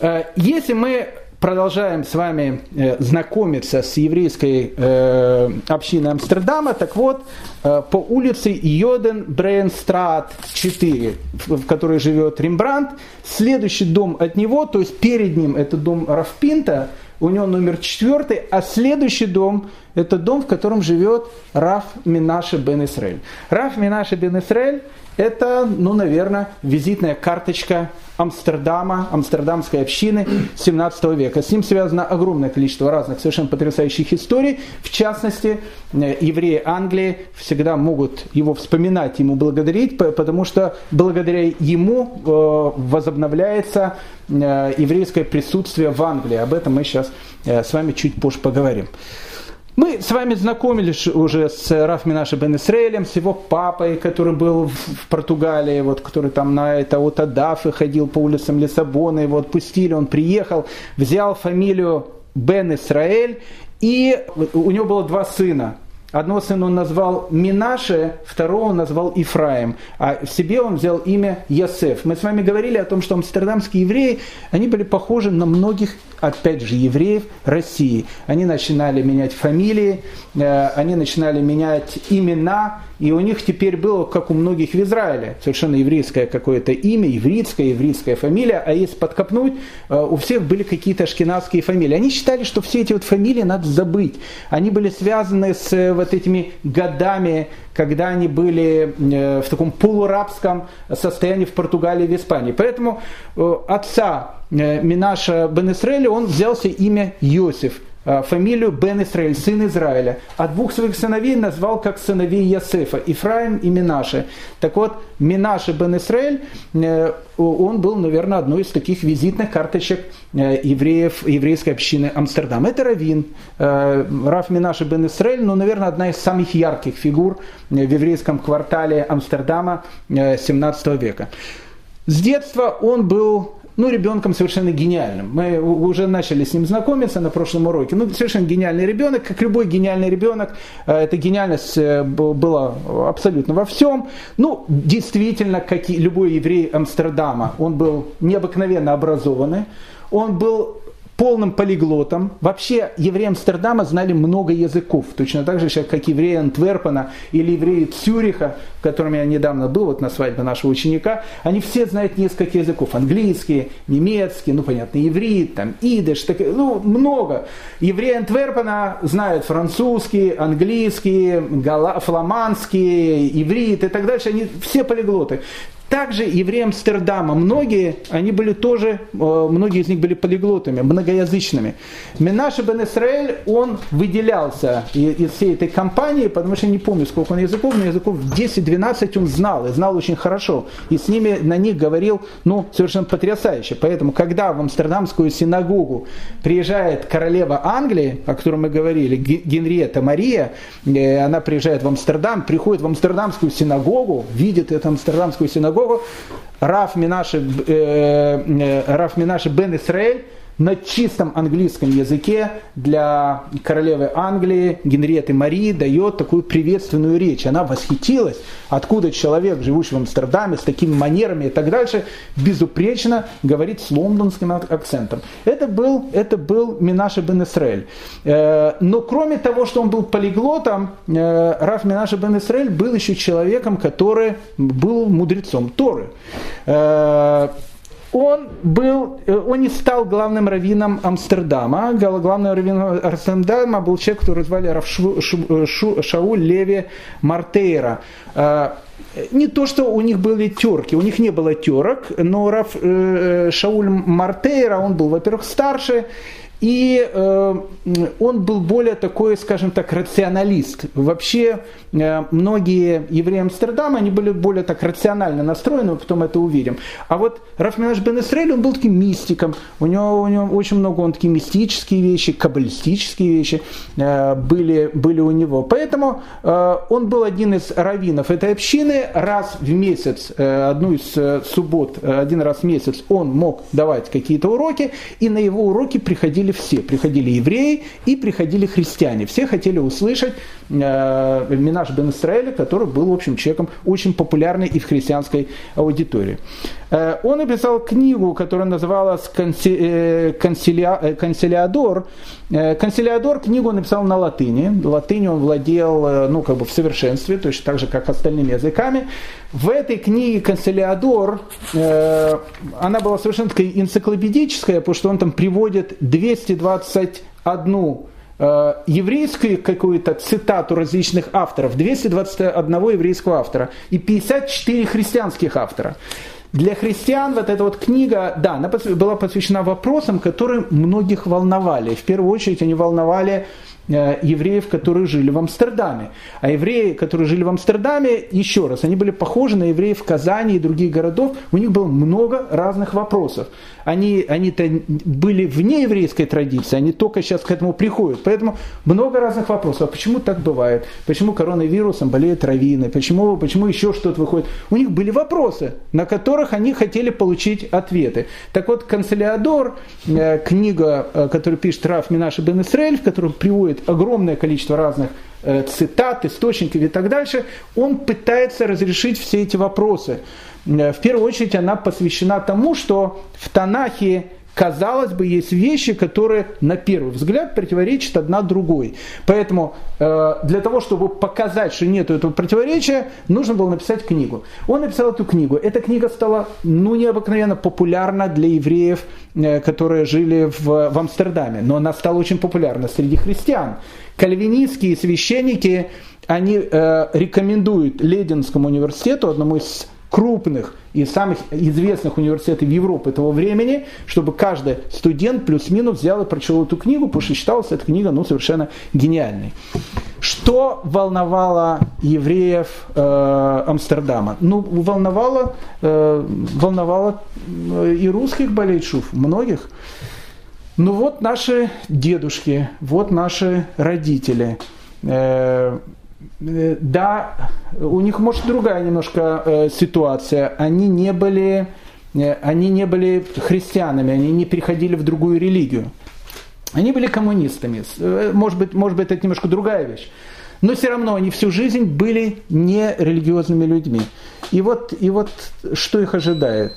Э, если мы продолжаем с вами э, знакомиться с еврейской э, общиной Амстердама, так вот, э, по улице Йоден Брейнстрат 4, в, в которой живет Рембрандт, следующий дом от него, то есть перед ним это дом Рафпинта, у него номер четвертый, а следующий дом – это дом, в котором живет Раф Минаше бен Исраэль. Раф Минаше бен Исраэль – это, ну, наверное, визитная карточка Амстердама, амстердамской общины 17 века. С ним связано огромное количество разных совершенно потрясающих историй. В частности, э, евреи Англии всегда могут его вспоминать, ему благодарить, потому что благодаря ему э, возобновляется э, еврейское присутствие в Англии. Об этом мы сейчас с вами чуть позже поговорим. Мы с вами знакомились уже с Раф Минаши бен Исраэлем, с его папой, который был в Португалии, вот, который там на это вот Адафы ходил по улицам Лиссабона, его отпустили, он приехал, взял фамилию Бен Исраэль, и у него было два сына. Одного сына он назвал Минаше, второго он назвал Ифраем, а в себе он взял имя Ясеф. Мы с вами говорили о том, что амстердамские евреи, они были похожи на многих, опять же, евреев России. Они начинали менять фамилии, э, они начинали менять имена, и у них теперь было, как у многих в Израиле, совершенно еврейское какое-то имя, еврейская, еврейская фамилия, а если подкопнуть, э, у всех были какие-то ашкенадские фамилии. Они считали, что все эти вот фамилии надо забыть. Они были связаны с э, вот этими годами, когда они были э, в таком полурабском состоянии в Португалии и в Испании. Поэтому отца Минаша Бен Исраэля он взялся имя Йосиф. Э, фамилию Бен Исраэль, сын Израиля, а двух своих сыновей назвал как сыновей Ясефа, Ифраим и Минаше. Так вот, Минаше Бен Исраэль, э, он был, наверное, одной из таких визитных карточек э, евреев, еврейской общины Амстердам. Это Равин, Раф Минаше Бен Исраэль, ну, наверное, одна из самых ярких фигур в еврейском квартале Амстердама 17 века. С детства он был ну, ребенком совершенно гениальным. Мы уже начали с ним знакомиться на прошлом уроке. Ну, совершенно гениальный ребенок, как любой гениальный ребенок. Э, эта гениальность э, была абсолютно во всем. Ну, действительно, как и любой еврей Амстердама, он был необыкновенно образованный. Он был полным полиглотом. Вообще евреи Амстердама знали много языков, точно так же, как евреи Антверпена или евреи Цюриха, в котором я недавно был, вот на свадьбе нашего ученика, они все знают несколько языков. Английский, немецкий, ну понятно, иврит, там, идыш, так, ну много. Евреи Антверпена знают французский, английский, фламандский, иврит и так дальше, они все полиглоты. Также евреи Амстердама, многие, они были тоже, э, многие из них были полиглотами, многоязычными. Менаше бен Исраэль, он выделялся из всей этой компании, потому что я не помню, сколько он языков, но языков 10-12 он знал, и знал очень хорошо. И с ними, на них говорил, ну, совершенно потрясающе. Поэтому, когда в Амстердамскую синагогу приезжает королева Англии, о которой мы говорили, Генриетта Мария, э, она приезжает в Амстердам, приходит в Амстердамскую синагогу, видит эту Амстердамскую синагогу, синагогу, Раф Минаши, э, э, Раф Минаши бен Исраэль на чистом английском языке для королевы Англии Генриеты Марии дает такую приветственную речь. Она восхитилась, откуда человек, живущий в Амстердаме, с такими манерами и так дальше, безупречно говорит с лондонским акцентом. Это был, это был Минаша бен Исраэль. Э, но кроме того, что он был полиглотом, э, Раф Минаша бен Исраэль был еще человеком, который был мудрецом Торы. Он был, э, он не стал главным раввином Амстердама. Главным раввином Амстердама был человек, который звали Раф Шу, Шу, Шу, Шауль Леви Мартейра. Э, не то, что у них были терки, у них не было терок, но Раф, э, Шауль Мартейра, он был, во-первых, старше, И э, он был более такой, скажем так, рационалист. Вообще э, многие евреи Амстердама, они были более так рационально настроены, мы потом это увидим. А вот Рафминаш Бен Исраэль, он был таким мистиком. У него, у него очень много он такие мистические вещи, каббалистические вещи э, были, были у него. Поэтому э, он был один из раввинов этой общины. Раз в месяц, э, одну из э, суббот, э, один раз в месяц он мог давать какие-то уроки, и на его уроки приходили все. Приходили евреи и приходили христиане. Все хотели услышать э, Минаш бен Исраэля, который был, в общем, человеком очень популярный и в христианской аудитории. Э, он написал книгу, которая называлась э, «Консилиадор». «Консилиадор» книгу написал на латыни. Латынь он владел ну, как бы в совершенстве, точно так же, как остальными языками. В этой книге «Консилиадор» она была совершенно такая энциклопедическая, потому что он там приводит 221 еврейскую какую-то цитату различных авторов, 221 еврейского автора и 54 христианских автора. Для христиан вот эта вот книга, да, она была посвящена вопросам, которые многих волновали. В первую очередь они волновали евреев, которые жили в Амстердаме. А евреи, которые жили в Амстердаме, еще раз, они были похожи на евреев Казани и других городов, у них было много разных вопросов. Они, они-то были вне еврейской традиции, они только сейчас к этому приходят. Поэтому много разных вопросов. А почему так бывает? Почему коронавирусом болеют раввины? Почему, почему еще что-то выходит? У них были вопросы, на которых они хотели получить ответы. Так вот, «Канцелиадор», э, книга, э, которую пишет Раф Минаша бен Исраэль, в которой приводит огромное количество разных э, цитат, источников и так дальше, он пытается разрешить все эти вопросы. Э, в первую очередь она посвящена тому, что в Танахе казалось бы, есть вещи, которые на первый взгляд противоречат одна другой. Поэтому э, для того, чтобы показать, что нет этого противоречия, нужно было написать книгу. Он написал эту книгу. Эта книга стала ну, необыкновенно популярна для евреев, э, которые жили в, в Амстердаме. Но она стала очень популярна среди христиан. Кальвинистские священники, они э, рекомендуют Лединскому университету, одному из крупных и самых известных университетов Европы этого времени, чтобы каждый студент плюс-минус взял и прочел эту книгу, потому что считалась эта книга ну, совершенно гениальной. Что волновало евреев э, Амстердама? Ну, волновало, э, волновало э, и русских болельшув, многих. Ну вот наши дедушки, вот наши родители. Э, да, у них может другая немножко э, ситуация. Они не были, э, они не были христианами, они не переходили в другую религию. Они были коммунистами. Может быть, может быть, это немножко другая вещь. Но все равно они всю жизнь были нерелигиозными людьми. И вот, и вот что их ожидает?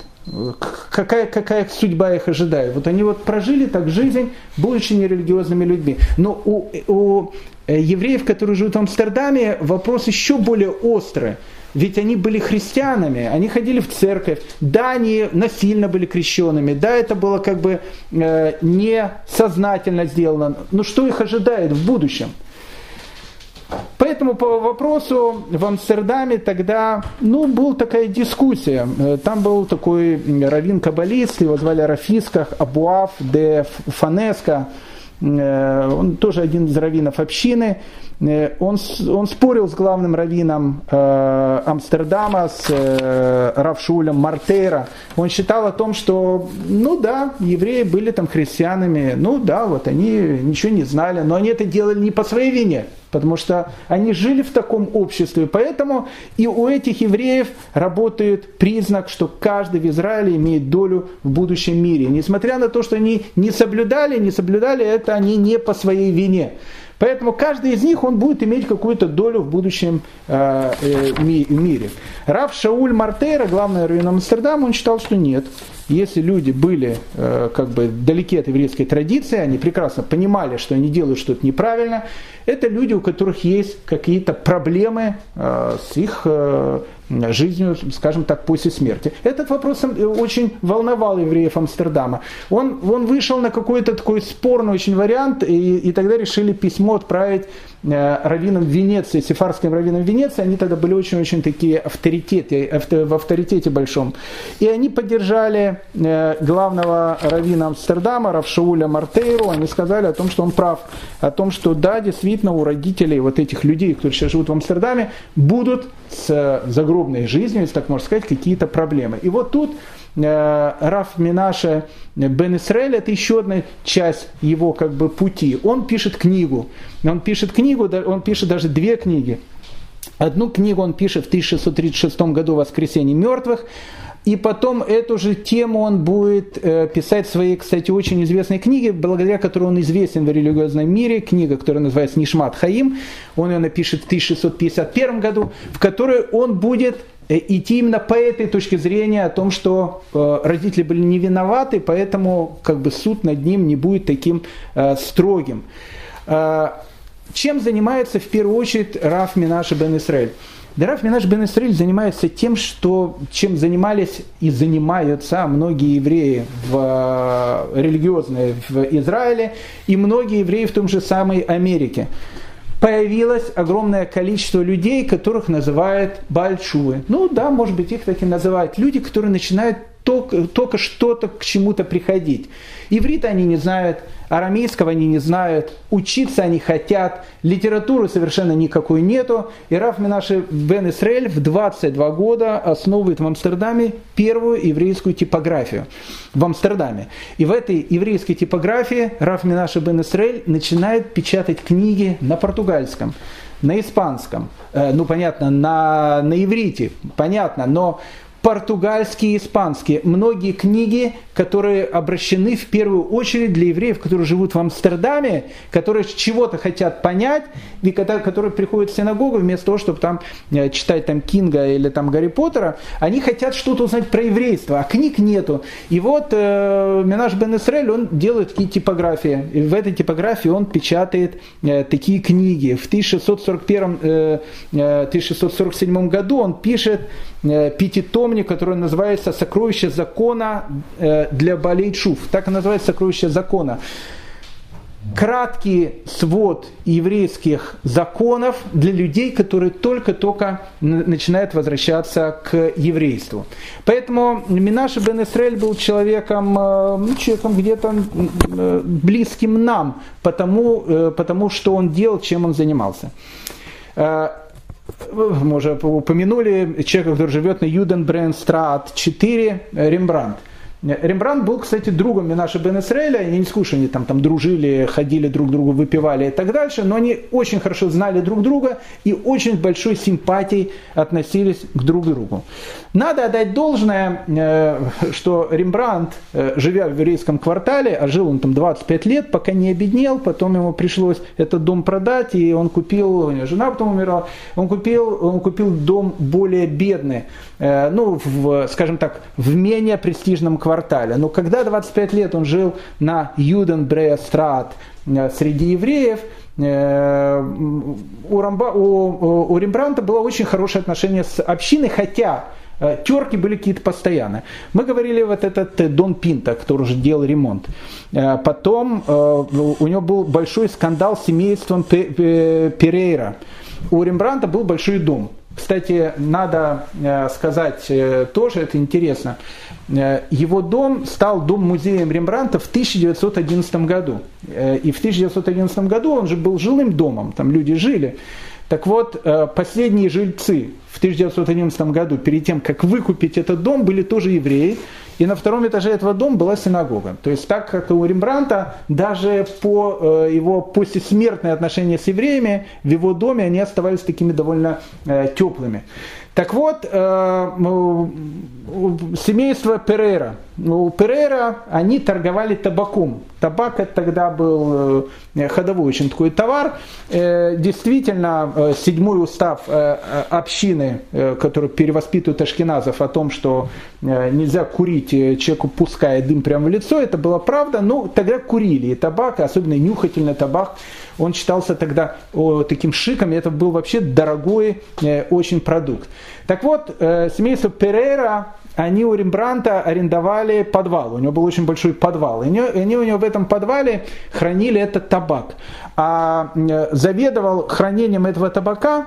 Какая, какая судьба их ожидает? Вот они вот прожили так жизнь, будучи нерелигиозными людьми. Но у, у евреев, которые живут в Амстердаме, вопрос еще более острый. Ведь они были христианами, они ходили в церковь, да, они насильно были крещенными, да, это было как бы э, несознательно сделано, но что их ожидает в будущем? Поэтому по вопросу в Амстердаме тогда, ну, была такая дискуссия. Э, там был такой раввин-каббалист, его звали Рафисках Абуав де Фанеска, Э, он тоже один из раввинов общины, э, он, он спорил с главным раввином э, Амстердама, с э, Равшулем Мартейра. Он считал о том, что, ну да, евреи были там христианами, ну да, вот они ничего не знали, но они это делали не по своей вине, потому что они жили в таком обществе, поэтому и у этих евреев работает признак, что каждый в Израиле имеет долю в будущем мире. Несмотря на то, что они не соблюдали, не соблюдали это они не по своей вине. Поэтому каждый из них он будет иметь какую-то долю в будущем э, э, мире. Рав Шауль Мартейра, главный раввин Амстердама, он считал, что нет. Если люди были э, как бы далеки от еврейской традиции, они прекрасно понимали, что они делают что-то неправильно, это люди, у которых есть какие-то проблемы э, с их э, жизнью, скажем так, после смерти. Этот вопрос очень волновал евреев Амстердама. Он, он вышел на какой-то такой спорный очень вариант, и, и тогда решили письмо отправить раввином Венеции, сефарским раввином Венеции, они тогда были очень-очень такие авторитеты, в авторитете большом. И они поддержали главного раввина Амстердама, Равшауля Мартейру, они сказали о том, что он прав, о том, что да, действительно у родителей вот этих людей, которые сейчас живут в Амстердаме, будут с загробной жизнью, если так можно сказать, какие-то проблемы. И вот тут э, Раф Минаша Бен Исраэль, это еще одна часть его как бы пути. Он пишет книгу. Он пишет книгу, он пишет даже две книги. Одну книгу он пишет в 1636 году «Воскресенье мертвых», и потом эту же тему он будет э, писать в своей, кстати, очень известной книге, благодаря которой он известен в религиозном мире, книга, которая называется «Нишмат Хаим». Он ее напишет в 1651 году, в которой он будет э, идти именно по этой точке зрения о том, что э, родители были не виноваты, поэтому как бы суд над ним не будет таким строгим. Чем занимается в первую очередь Раф Минаши бен Исраэль? Дараф Минаш бен Исраиль занимается тем, что, чем занимались и занимаются многие евреи в, религиозные в Израиле и многие евреи в том же самой Америке. Появилось огромное количество людей, которых называют бальчувы. Ну да, может быть, их так и называют. Люди, которые начинают только, только что-то к чему-то приходить. Иврит они не знают, арамейского они не знают, учиться они хотят, литературы совершенно никакой нету. И Раф Минаши Бен Исраэль в 22 года основывает в Амстердаме первую еврейскую типографию в Амстердаме. И в этой еврейской типографии Раф Минаши Бен Исраэль начинает печатать книги на португальском на испанском, э, ну понятно, на, на иврите, понятно, но португальские и испанские. Многие книги, которые обращены в первую очередь для евреев, которые живут в Амстердаме, которые чего-то хотят понять, и которые приходят в синагогу, вместо того, чтобы там э, читать там Кинга или там Гарри Поттера, они хотят что-то узнать про еврейство, а книг нету. И вот э, Минаш Бен Исраэль, он делает такие типографии. И в этой типографии он печатает э, такие книги. В 1641, э, 1647 э, году он пишет э, пятитом помни, который называется «Сокровище закона э, для Балейчув». Так и называется «Сокровище закона». Краткий свод еврейских законов для людей, которые только-только начинают возвращаться к еврейству. Поэтому Минаша бен Исраэль был человеком, э, ну, человеком где-то близким нам, потому, потому что он делал, чем он занимался мы уже упомянули человека, который живет на Юденбренстрат 4, Рембрандт. Рембрандт был, кстати, другом Минаша Бен Исраэля. Я не скажу, они там, там дружили, ходили друг к другу, выпивали и так дальше, но они очень хорошо знали друг друга и очень большой симпатией относились к друг другу. Надо отдать должное, э, что Рембрандт, э, живя в еврейском квартале, а жил он там 25 лет, пока не обеднел, потом ему пришлось этот дом продать, и он купил, у него жена потом умерла, он купил, он купил дом более бедный, э, ну, в, скажем так, в менее престижном квартале квартале. Но когда 25 лет он жил на Юденбрея-страт э, среди евреев, э, у, Рамба, у, у Рембранта было очень хорошее отношение с общиной, хотя э, терки были какие-то постоянные. Мы говорили вот этот Дон Пинта, который уже делал ремонт. Потом у него был большой скандал с семейством Перейра. У Рембранта был большой дом. Кстати, надо сказать тоже, это интересно. Э, его дом стал дом-музеем Рембранта в 1911 году. Э, и в 1911 году он же был жилым домом, там люди жили. Так вот, э, последние жильцы в 1911 году, перед тем, как выкупить этот дом, были тоже евреи. И на втором этаже этого дома была синагога. То есть так как у Рембранта, даже по его послесмертные отношения с евреями, в его доме они оставались такими довольно теплыми. Так вот, э, семейство Перейра. У Перейра они торговали табаком. Табак это тогда был э, ходовой очень такой товар. Э, действительно, седьмой устав общины, который перевоспитывает ашкеназов о том, что нельзя курить человеку, пуская дым прямо в лицо, это была правда. Но тогда курили и табак, особенно нюхательный табак, он считался тогда таким шиком, и это был вообще дорогой очень продукт. Так вот, э, семейство Перейра, они у Рембранта арендовали подвал. У него был очень большой подвал. И они у него в этом подвале хранили этот табак. А заведовал хранением этого табака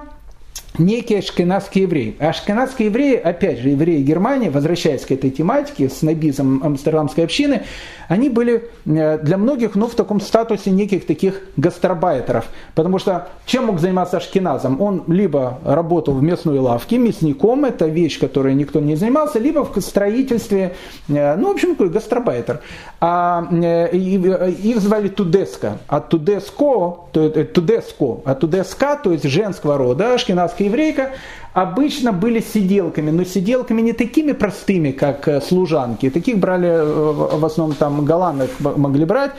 некий ашкенадский еврей. Ашкенадские евреи, опять же, евреи Германии, возвращаясь к этой тематике, с набизом амстердамской общины, они были э, для многих ну, в таком статусе неких таких гастарбайтеров. Потому что чем мог заниматься Ашкеназом? Он либо работал в местной лавке, мясником, это вещь, которой никто не занимался, либо в строительстве, э, ну, в общем, такой гастарбайтер. А э, их звали Тудеска. А Тудеско, Тудеско, а Тудеска, то есть женского рода, ашкеназская еврейка, обычно были сиделками, но сиделками не такими простыми, как э, служанки. Таких брали э, в основном там голландок могли брать.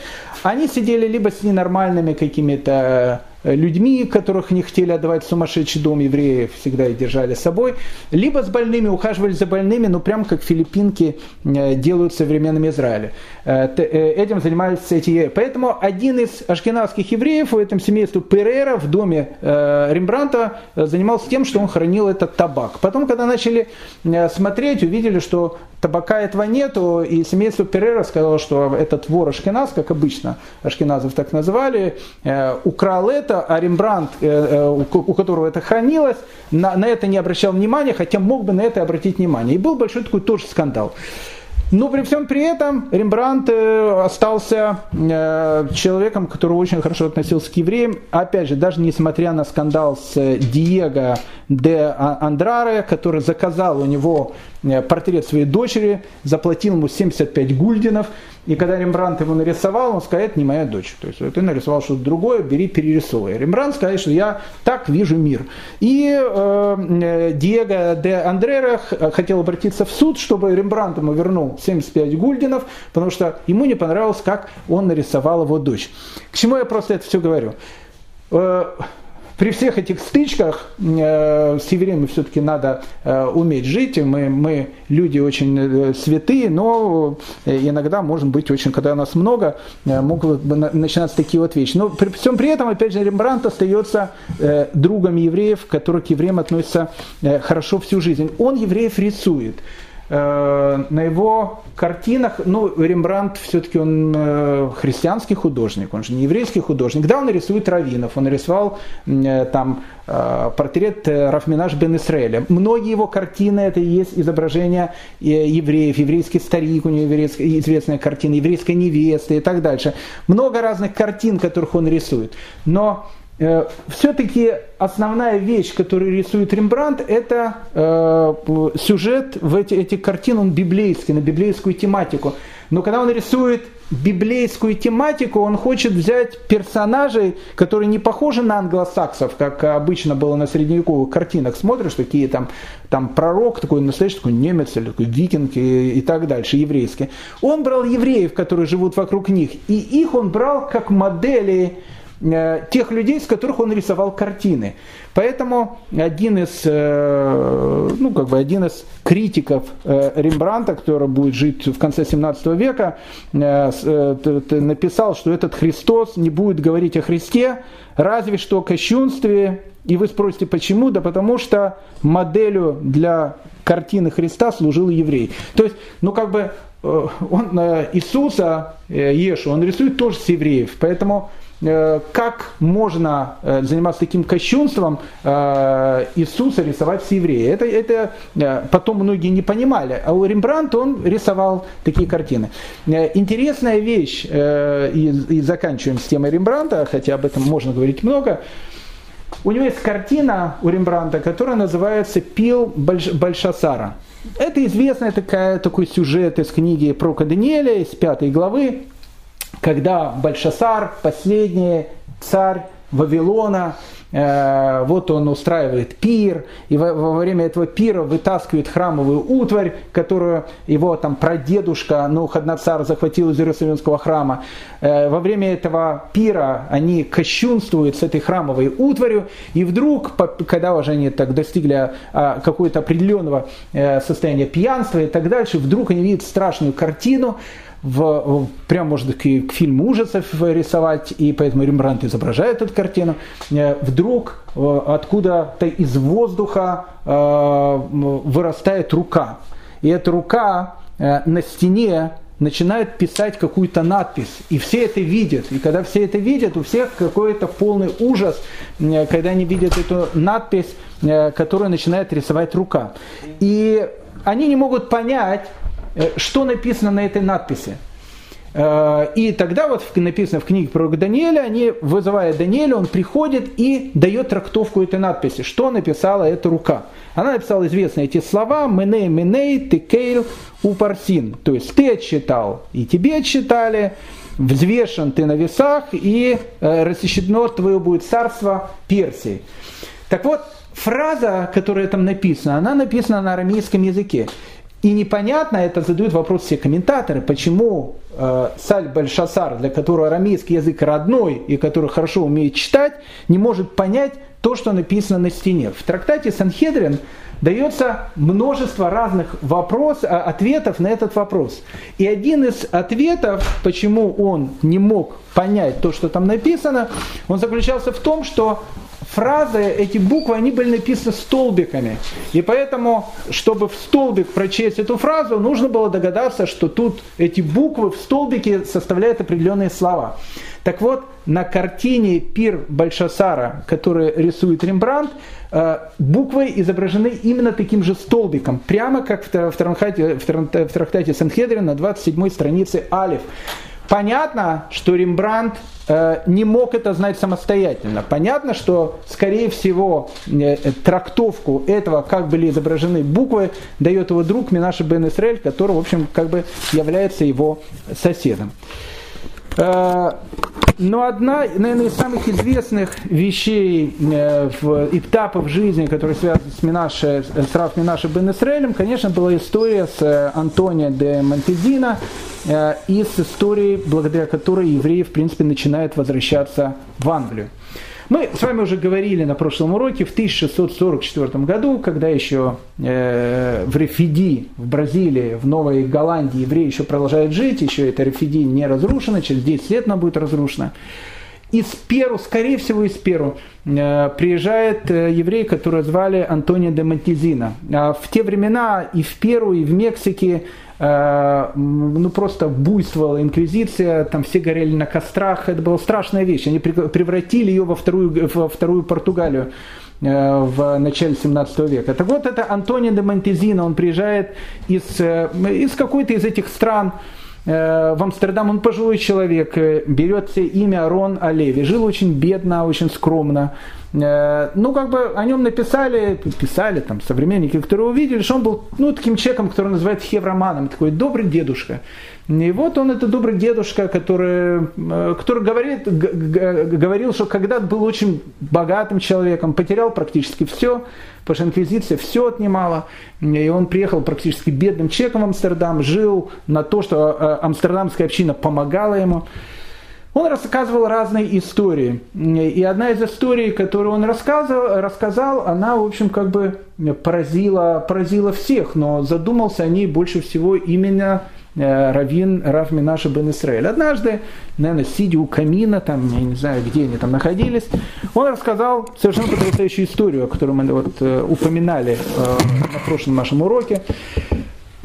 Они сидели либо с ненормальными какими-то Э, людьми, которых не хотели отдавать в сумасшедший дом евреев, всегда их держали с собой, либо с больными, ухаживали за больными, ну прям как филиппинки э, делают в современном Израиле. Э, этим занимались эти Поэтому один из ашкенадских евреев в этом семействе Перера в доме Рембранта занимался тем, что он хранил этот табак. Потом, когда начали смотреть, увидели, что табака этого нету, и семейство Перера сказало, что этот вор Ашкеназ, как обычно Ашкеназов так называли, украл это, а Рембрандт, э, э, у которого это хранилось, на, на это не обращал внимания, хотя мог бы на это обратить внимание. И был большой такой тоже скандал. Но при всем при этом Рембрандт э, остался человеком, который очень хорошо относился к евреям. Опять же, даже несмотря на скандал с Диего де Андраре, который заказал у него портрет своей дочери, заплатил ему 75 гульденов – и когда Рембрандт его нарисовал, он сказал, это не моя дочь. То есть ты нарисовал что-то другое, бери, перерисовывай. Рембрандт сказал, что я так вижу мир. И э, э Диего де Андрера хотел обратиться в суд, чтобы Рембрандт ему вернул 75 гульденов, потому что ему не понравилось, как он нарисовал его дочь. К чему я просто это все говорю? Э, при всех этих стычках э, с евреями все-таки надо э, уметь жить. Мы, мы люди очень э, святые, но иногда, может быть, очень, когда нас много, могут начинаться такие вот вещи. Но при всем при этом, опять же, Рембрандт остается другом евреев, который к евреям относится хорошо всю жизнь. Он евреев рисует. Э, на его картинах, ну, Рембрандт все-таки он э, христианский художник, он же не еврейский художник. Да, он рисует раввинов, он рисовал э, там портрет Рафминаш бен Исраэля. Многие его картины это и есть изображения евреев, еврейский старик, у него известная картина, еврейская невеста и так дальше. Много разных картин, которых он рисует. Но Э, все-таки основная вещь, которую рисует Рембрандт, это э, сюжет в эти, этих картин, он библейский, на библейскую тематику. Но когда он рисует библейскую тематику, он хочет взять персонажей, которые не похожи на англосаксов, как обычно было на средневековых картинах. Смотришь, такие там, там пророк, такой настоящий такой немец или такой викинг и, и так дальше, еврейский. Он брал евреев, которые живут вокруг них, и их он брал как модели тех людей, с которых он рисовал картины. Поэтому один из, э, ну, как бы один из критиков э, Рембранта, который будет жить в конце 17 века, написал, что этот Христос не будет говорить о Христе, разве что о кощунстве. И вы спросите, почему? Да потому что моделью для картины Христа служил еврей. То есть, ну как бы он Иисуса, Ешу, он рисует тоже с евреев. Поэтому Э, как можно э, заниматься таким кощунством э, Иисуса рисовать с еврея. Это, это потом многие не понимали. А у Рембрандта он рисовал такие картины. Интересная вещь, и, и заканчиваем с темой Рембрандта, хотя об этом можно говорить много. У него есть картина у Рембрандта, которая называется «Пил Больш, Большасара». Это известный такая, такой сюжет из книги про Даниэля, из пятой главы когда Большасар, последний царь Вавилона, э, вот он устраивает пир, и во, время этого пира вытаскивает храмовую утварь, которую его там прадедушка Нухаднацар захватил из Иерусалимского храма. Э, во время этого пира они кощунствуют с этой храмовой утварью, и вдруг, когда уже они так достигли а, какого-то определенного э, состояния пьянства и так дальше, вдруг они видят страшную картину, в, прям можно к, к фильму ужасов рисовать, и поэтому Рембрандт изображает эту картину. Э, вдруг э, откуда-то из воздуха э, вырастает рука. и эта рука на стене начинает писать какую-то надпись, и все это видят. И когда все это видят, у всех какой-то полный ужас, когда они видят эту надпись, которую начинает рисовать рука. И они не могут понять, что написано на этой надписи. И тогда вот написано в книге про Даниэля, они, вызывая Даниэля, он приходит и дает трактовку этой надписи, что написала эта рука. Она написала известные эти слова «Меней, меней, текейл, упарсин». То есть ты отчитал, и тебе отчитали, взвешен ты на весах, и э, рассечено твое будет царство Персии. Так вот, фраза, которая там написана, она написана на арамейском языке. И непонятно, это задают вопрос все комментаторы, почему э, Саль Бальшасар, для которого арамейский язык родной и который хорошо умеет читать, не может понять, то, что написано на стене. В трактате Санхедрин дается множество разных вопрос, а, ответов на этот вопрос. И один из ответов, почему он не мог понять то, что там написано, он заключался в том, что фразы, эти буквы, они были написаны столбиками. И поэтому, чтобы в столбик прочесть эту фразу, нужно было догадаться, что тут эти буквы в столбике составляют определенные слова. Так вот, на картине «Пир Большасара», который рисует Рембрандт, э, буквы изображены именно таким же столбиком, прямо как в трактате, в трактате Санхедрин на 27 странице Алиф. Понятно, что Рембрандт э, не мог это знать самостоятельно. Понятно, что, скорее всего, э, трактовку этого, как были изображены буквы, дает его друг Минаша Бен Исраэль, который, в общем, как бы является его соседом. Э, но одна, наверное, из самых известных вещей, э, в, этапов жизни, которые связаны с, Минаше, с Раф Минаше бен Исраэлем, конечно, была история с э, Антонио де Монтезино и с историей, благодаря которой евреи, в принципе, начинают возвращаться в Англию. Мы с вами уже говорили на прошлом уроке, в 1644 году, когда еще э, в Рефиди, в Бразилии, в Новой Голландии евреи еще продолжают жить, еще эта Рефиди не разрушена, через 10 лет она будет разрушена. Из Перу, скорее всего из Перу, э, приезжает э, еврей, которого звали Антонио де Монтизина. А в те времена и в Перу, и в Мексике ну просто буйствовала инквизиция, там все горели на кострах, это была страшная вещь. Они превратили ее во вторую, во вторую Португалию э, в начале 17 века. Так вот, это Антонио де Монтезино, он приезжает из, э, из какой-то из этих стран, в Амстердам, он пожилой человек, берет имя Рон Олеви, жил очень бедно, очень скромно, Э, ну, как бы о нем написали, писали там современники, которые увидели, что он был, ну, таким человеком, который называют хевроманом, такой добрый дедушка. И вот он, это добрый дедушка, который, э, который говорит, говорил, что когда-то был очень богатым человеком, потерял практически все, потому что инквизиция все отнимала, и он приехал практически бедным человеком в Амстердам, жил на то, что э, амстердамская община помогала ему. Он рассказывал разные истории. И одна из историй, которую он рассказывал, рассказал, она, в общем, как бы поразила, поразила всех, но задумался о ней больше всего именно э, Равин Рав Минаша бен Исраэль. Однажды, наверное, сидя у камина, там, я не знаю, где они там находились, он рассказал совершенно потрясающую историю, которую мы вот, э, упоминали э, на прошлом нашем уроке.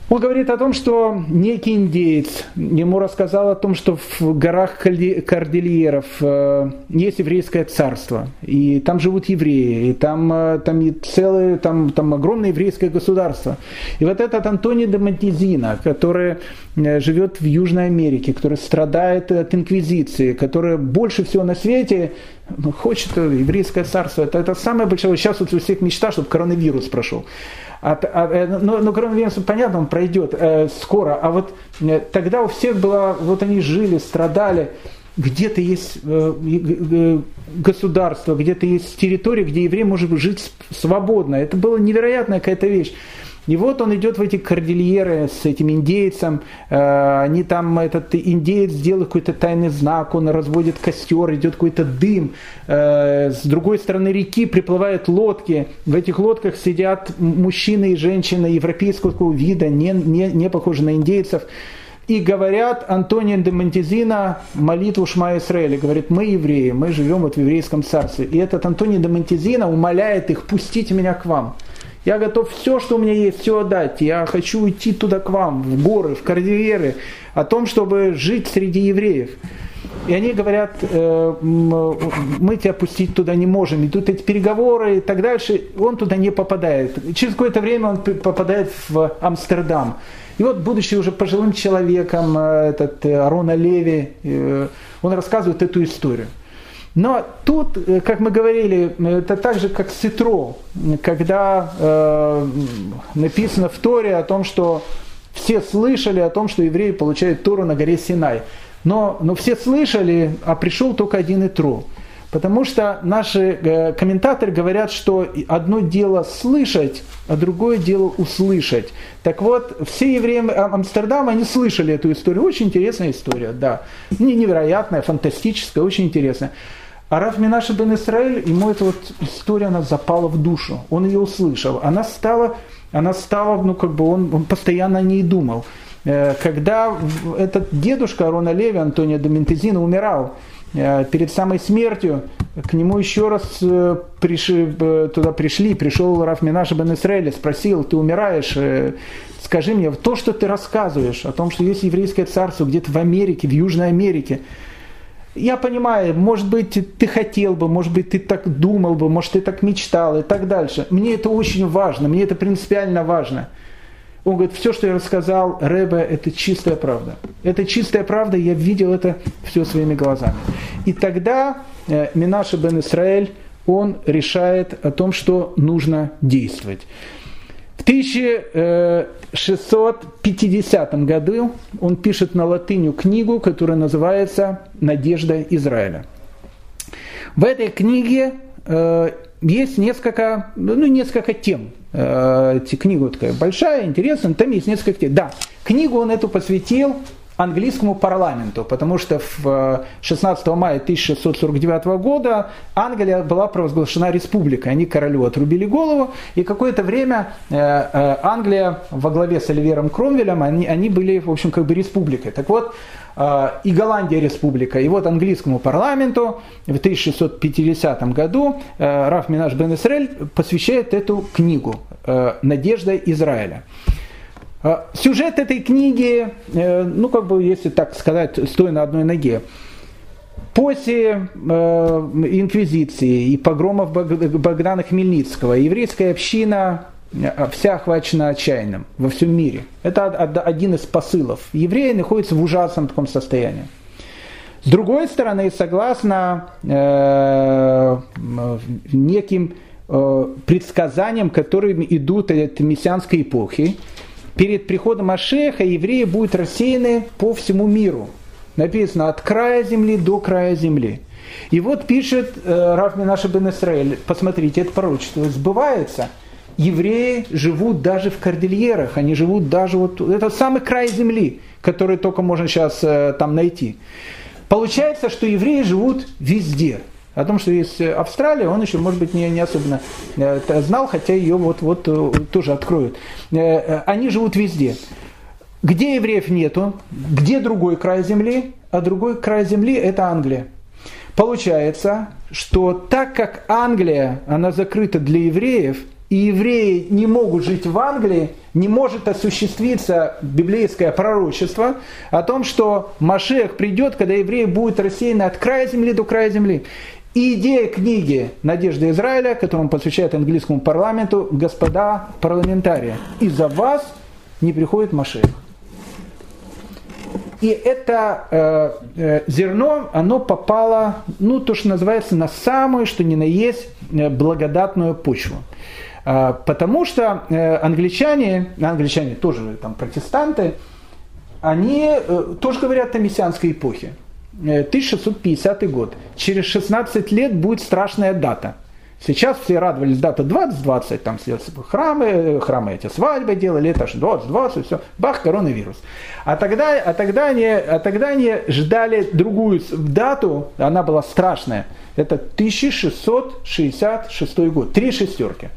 Он говорит о том, что некий индеец ему рассказал о том, что в горах Кордильеров э, есть еврейское царство, и там живут евреи, и там, э, там целое, там, там огромное еврейское государство. И вот этот Антони де Монтизина, который э, живет в Южной Америке, который страдает от инквизиции, который больше всего на свете хочет еврейское царство. Это, это самое большое. Сейчас вот у всех мечта, чтобы коронавирус прошел. А, а, но, но коронавирус, понятно, он пройдет э, скоро. А вот э, тогда у всех было, вот они жили, страдали. Где-то есть э, э, государство, где-то есть территория, где еврей может жить свободно. Это была невероятная какая-то вещь. И вот он идет в эти кордильеры с этим индейцем, э, они там, этот индеец делает какой-то тайный знак, он разводит костер, идет какой-то дым, э, с другой стороны реки приплывают лодки, в этих лодках сидят мужчины и женщины европейского вида, не, не, не похожи на индейцев, и говорят Антонио де Монтезина молитву Шма Исраэля. Говорит, мы евреи, мы живем вот в еврейском царстве. И этот Антонио де Монтезина умоляет их, пустите меня к вам. Я готов все, что у меня есть, все отдать. Я хочу идти туда к вам, в горы, в карьеры, о том, чтобы жить среди евреев. И они говорят, э, мы тебя пустить туда не можем. И тут эти переговоры и так дальше. Он туда не попадает. Через какое-то время он попадает в Амстердам. И вот, будучи уже пожилым человеком, э, этот э, Арона Леви, он рассказывает эту историю. Но тут, как мы говорили, это так же, как Ситро, когда э, написано в Торе о том, что все слышали о том, что евреи получают Тору на горе Синай. Но, но все слышали, а пришел только один Итро. Потому что наши э, комментаторы говорят, что одно дело слышать, а другое дело услышать. Так вот, все евреи Амстердама, они слышали эту историю. Очень интересная история, да. Не невероятная, фантастическая, очень интересная. А Раф Минаша бен Исраиль, ему эта вот история, она запала в душу. Он ее услышал. Она стала, она стала ну как бы он, он постоянно о ней думал. Э, когда этот дедушка Арона Леви, Антонио Доментезина, умирал, э, перед самой смертью к нему еще раз э, пришли, туда пришли, пришел Раф Минаша бен Исраэля, спросил, ты умираешь, скажи мне, то, что ты рассказываешь о том, что есть еврейское царство где-то в Америке, в Южной Америке, я понимаю, может быть, ты хотел бы, может быть, ты так думал бы, может, ты так мечтал и так дальше. Мне это очень важно, мне это принципиально важно. Он говорит, все, что я рассказал Рэбе, это чистая правда. Это чистая правда, я видел это все своими глазами. И тогда э, Минаша бен Исраэль, он решает о том, что нужно действовать. В 1650 году он пишет на латыню книгу, которая называется «Надежда Израиля». В этой книге э, есть несколько, ну, несколько тем. Э, книга такая большая, интересная, там есть несколько тем. Да, книгу он эту посвятил английскому парламенту, потому что в 16 э, мая 1649 года Англия была провозглашена республикой. Они королю отрубили голову, и какое-то время э, Англия во главе с Оливером Кромвелем, они, они были, в общем, как бы республикой. Так вот, и Голландия республика. И вот английскому парламенту в 1650 году э, Раф Минаш бен Исраэль посвящает эту книгу э, «Надежда Израиля». А, сюжет этой книги, э, ну как бы, если так сказать, стоя на одной ноге. После инквизиции и погромов Богдана Хмельницкого еврейская община Э, вся охвачена отчаянным во всем мире. Это один из посылов. Евреи находятся в ужасном таком состоянии. С другой стороны, согласно э, неким э, предсказаниям, которыми идут от мессианской эпохи, перед приходом Ашеха евреи будут рассеяны по всему миру. Написано от края земли до края земли. И вот пишет э, Раф Минаша бен Исраэль, посмотрите, это пророчество сбывается – евреи живут даже в кордильерах, они живут даже вот... Это самый край земли, который только можно сейчас э, там найти. Получается, что евреи живут везде. О том, что есть Австралия, он еще, может быть, не, не особенно э, знал, хотя ее вот-вот э, тоже откроют. Они живут везде. Где евреев нету, где другой край земли, а другой край земли – это Англия. Получается, что так как Англия, она закрыта для евреев – и евреи не могут жить в Англии, не может осуществиться библейское пророчество о том, что Машех придет, когда евреи будут рассеяны от края земли до края земли. И идея книги «Надежда Израиля», которую он посвящает английскому парламенту, господа парламентарии, из-за вас не приходит Машех. И это э, э, зерно, оно попало, ну, то, что называется, на самую, что ни на есть, э, благодатную почву. А, потому что э, англичане, англичане тоже там протестанты, они э, тоже говорят о мессианской эпохе. 1650 э, год. Через 16 лет будет страшная дата. Сейчас все радовались, дата 2020, там храмы, храмы эти свадьбы делали, это же 2020, все, бах, коронавирус. А тогда, а, тогда они, а тогда они ждали другую дату, она была страшная, это 1666 год, три шестерки.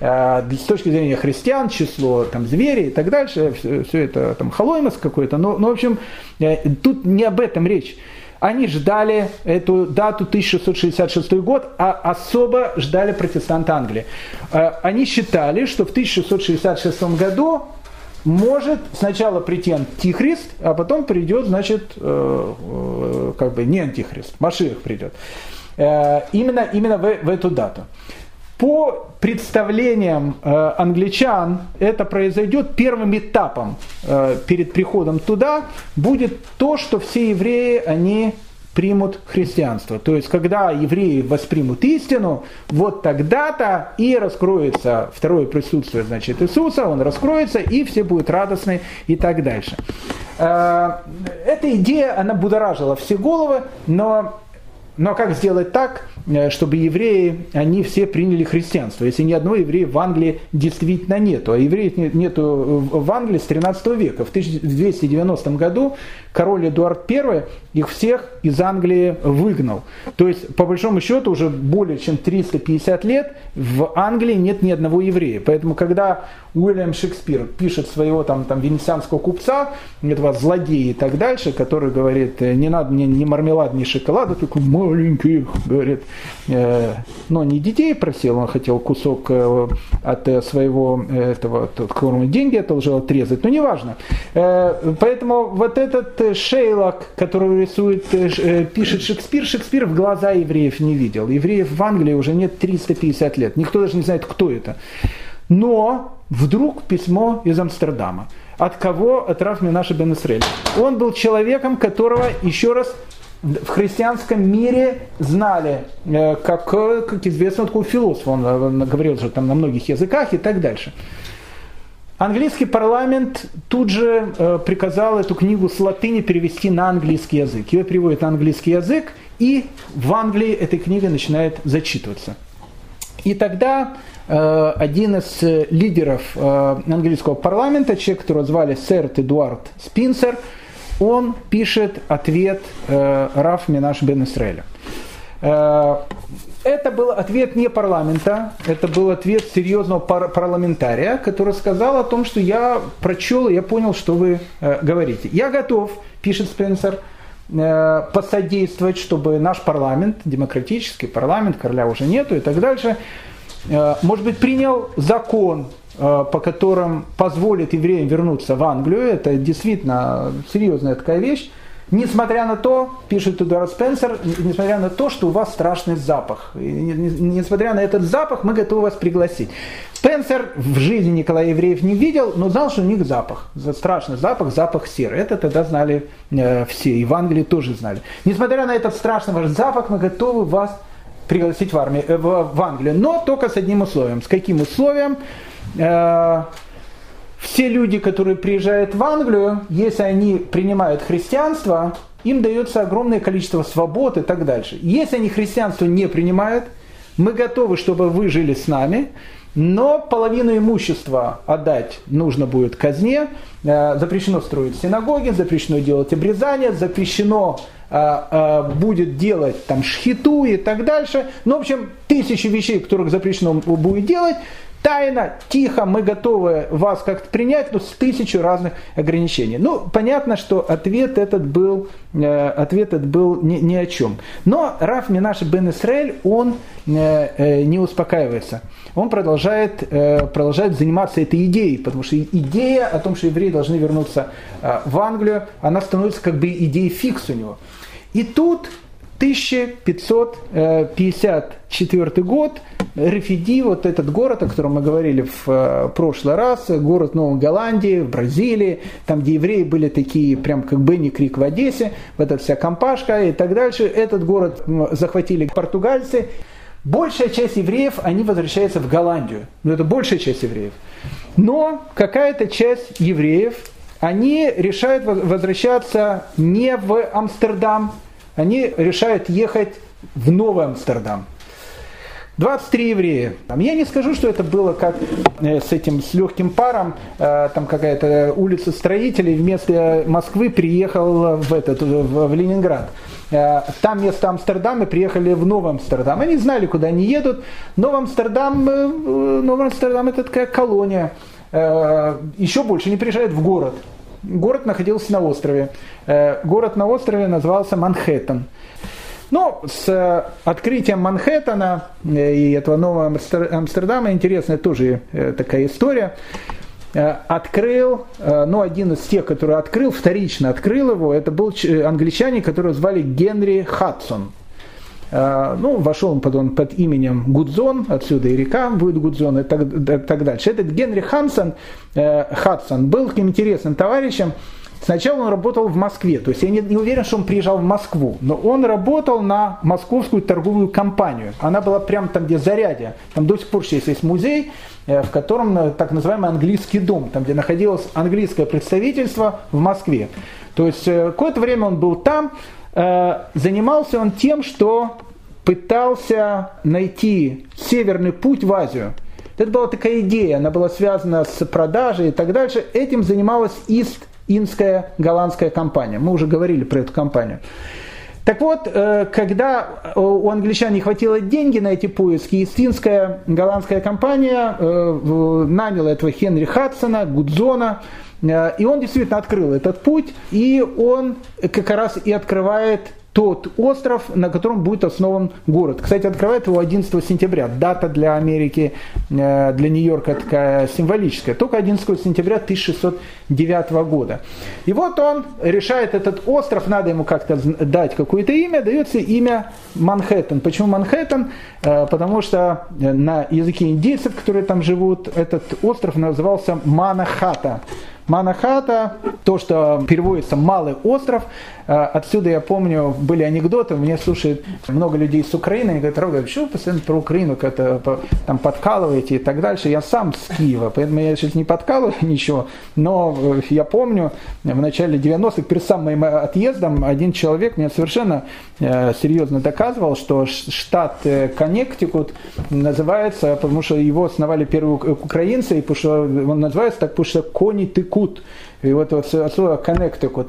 А, с точки зрения христиан, число там, зверей и так дальше, все, все это там холоймос какой-то, но, но в общем, э, тут не об этом речь. Они ждали эту дату 1666 год, а особо ждали протестанты Англии. Э, они считали, что в 1666 году может сначала прийти антихрист, а потом придет, значит, э, э, как бы не антихрист, Машиах придет. Именно, именно в, в эту дату. По представлениям э, англичан это произойдет первым этапом э, перед приходом туда будет то, что все евреи они примут христианство. То есть, когда евреи воспримут истину, вот тогда-то и раскроется второе присутствие, значит, Иисуса, он раскроется, и все будут радостны и так дальше. Э, эта идея, она будоражила все головы, но но как сделать так, чтобы евреи, они все приняли христианство, если ни одного еврея в Англии действительно нету, а евреев нету в Англии с 13 века. В 1290 году король Эдуард I их всех из Англии выгнал. То есть, по большому счету, уже более чем 350 лет в Англии нет ни одного еврея. Поэтому, когда Уильям Шекспир пишет своего там, там венецианского купца, этого злодея и так дальше, который говорит, не надо мне ни мармелад, ни шоколада, только маленьких, говорит, э, но не детей просил, он хотел кусок э, от э, своего этого, которому деньги это уже отрезать, но неважно. Э, поэтому вот этот э, Шейлок, который рисует, э, пишет Шекспир, Шекспир в глаза евреев не видел. Евреев в Англии уже нет 350 лет, никто даже не знает, кто это. Но вдруг письмо из Амстердама. От кого? От Раф Минаша бен. Он был человеком, которого, еще раз, в христианском мире знали, э, как, как известно, такой философ, он, он говорил же там на многих языках и так дальше. Английский парламент тут же э, приказал эту книгу с латыни перевести на английский язык. Ее переводят на английский язык, и в Англии эта книга начинает зачитываться. И тогда Э, один из э, лидеров э, английского парламента, человек, которого звали сэр Эдуард Спинсер, он пишет ответ Раф Минаш бен Исраэля. Это был ответ не парламента, это был ответ серьезного пар- парламентария, который сказал о том, что я прочел, я понял, что вы э, говорите. Я готов, пишет Спенсер, э, посодействовать, чтобы наш парламент, демократический парламент, короля уже нету и так дальше, Э, может быть, принял закон, э, по которым позволит евреям вернуться в Англию. Это действительно серьезная такая вещь. Несмотря на то, пишет Эдуард Спенсер, несмотря на то, что у вас страшный запах. И несмотря на этот запах, мы готовы вас пригласить. Спенсер в жизни Николая Евреев не видел, но знал, что у них запах. Страшный запах, запах серы. Это тогда знали э, все. И в Англии тоже знали. Несмотря на этот страшный ваш запах, мы готовы вас пригласить в, армию, э, в, в Англию, но только с одним условием. С каким условием? Э, все люди, которые приезжают в Англию, если они принимают христианство, им дается огромное количество свобод и так дальше. Если они христианство не принимают, мы готовы, чтобы вы жили с нами, но половину имущества отдать нужно будет казне, э, запрещено строить синагоги, запрещено делать обрезания, запрещено будет делать там шхиту и так дальше. Ну, в общем, тысячи вещей, которых запрещено будет делать, тайно, тихо, мы готовы вас как-то принять, но с тысячу разных ограничений. Ну, понятно, что ответ этот был, э, ответ этот был ни, ни о чем. Но Раф Минаш бен Исраэль, он э, э, не успокаивается. Он продолжает, продолжает заниматься этой идеей, потому что идея о том, что евреи должны вернуться в Англию, она становится как бы идеей фикс у него. И тут 1554 год, Рефиди, вот этот город, о котором мы говорили в э, прошлый раз, город Новой Голландии, в Бразилии, там, где евреи были такие, прям как Бенни Крик в Одессе, вот эта вся компашка и так дальше. Этот город захватили португальцы. Большая часть евреев, они возвращаются в Голландию. Но ну, это большая часть евреев. Но какая-то часть евреев, они решают возвращаться не в Амстердам, они решают ехать в Новый Амстердам. 23 еврея. Я не скажу, что это было как э, с этим, с легким паром, э, там какая-то улица строителей вместо Москвы приехал в, этот, в Ленинград. Э, там вместо Амстердама приехали в Новый Амстердам. Они знали, куда они едут. Новый Амстердам, Новый Амстердам это такая колония. Еще больше, они приезжают в город. город находился на острове. Город на острове назывался Манхэттен. Но с открытием Манхэттена и этого нового Амстердама интересная тоже такая история. Э, открыл, э, ну, один из тех, который открыл, вторично открыл его, это был англичанин, которого звали Генри Хадсон. Э, ну, вошел он под, он под именем Гудзон, отсюда и река будет Гудзон и так, так дальше. Этот Генри Хансон, Хадсон был таким интересным товарищем, Сначала он работал в Москве, то есть я не, не уверен, что он приезжал в Москву, но он работал на московскую торговую компанию. Она была прямо там, где Зарядье. Там до сих пор сейчас есть музей, э, в котором э, так называемый английский дом, там, где находилось английское представительство в Москве. То есть э, какое-то время он был там, занимался он тем, что пытался найти северный путь в Азию. Это была такая идея, она была связана с продажей и так дальше. Этим занималась East инская голландская компания. Мы уже говорили про эту компанию. Так вот, э, когда у англичан не хватило деньги на эти поиски, истинская голландская компания э, наняла этого Хенри Хадсона, Гудзона, э, и он действительно открыл этот путь, и он как раз и открывает тот остров, на котором будет основан город. Кстати, открывает его 11 сентября. Дата для Америки, э, для Нью-Йорка такая символическая. Только 11 сентября 1609 года. И вот он решает этот остров, надо ему как-то дать какое-то имя, дается имя Манхэттен. Почему Манхэттен? Э, потому что на языке индейцев, которые там живут, этот остров назывался Манахата. Манахата, то, что переводится «малый остров», э, отсюда я помню, были анекдоты, мне слушают много людей с Украины, они говорят, Рога, почему вы постоянно про Украину как-то там подкалываете и так дальше, я сам с Киева, поэтому я сейчас не подкалываю ничего, но э, я помню, в начале 90-х, перед самым моим отъездом, один человек мне совершенно э, серьезно доказывал, что штат Коннектикут называется, потому что его основали первые украинцы, и потому что он называется так, потому что кони ты кут. И вот, вот отсюда коннектикут.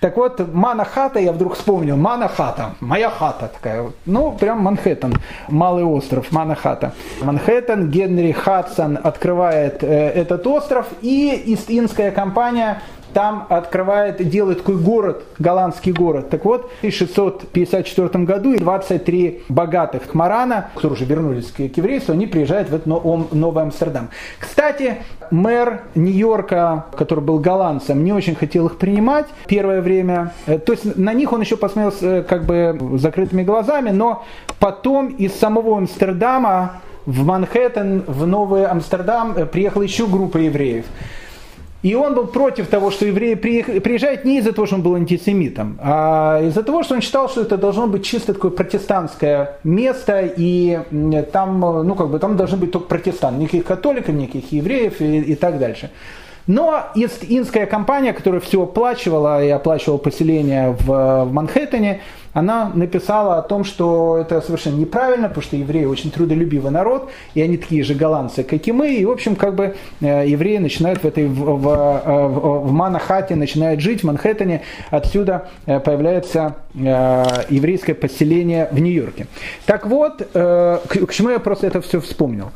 Так вот, Манахата, я вдруг вспомнил, Манахата, моя хата такая, ну, прям Манхэттен, малый остров, Манахата. Манхэттен, Генри Хадсон открывает э, этот остров, и Ист-Индская компания там открывает, делает такой город, голландский город. Так вот, в 1654 году 23 богатых марана, которые уже вернулись к, к еврейству, они приезжают в этот Новый Амстердам. Кстати, мэр Нью-Йорка, который был голландцем, не очень хотел их принимать первое время. Э, то есть на них он еще посмотрел э, как бы закрытыми глазами, но потом из самого Амстердама в Манхэттен, в Новый Амстердам э, приехала еще группа евреев. И он был против того, что евреи приезжают не из-за того, что он был антисемитом, а из-за того, что он считал, что это должно быть чисто такое протестантское место, и там, ну, как бы, там должны быть только протестанты, никаких католиков, никаких евреев и, и так дальше. Но Ист-Индская компания, которая все оплачивала и оплачивала поселение в, в Манхэттене, она написала о том, что это совершенно неправильно, потому что евреи очень трудолюбивый народ, и они такие же голландцы, как и мы, и, в общем, как бы э, евреи начинают в этой, в, в, в, в Манахате, начинают жить в Манхэттене, отсюда э, появляется э, еврейское поселение в Нью-Йорке. Так вот, к, к чему я просто это все вспомнил?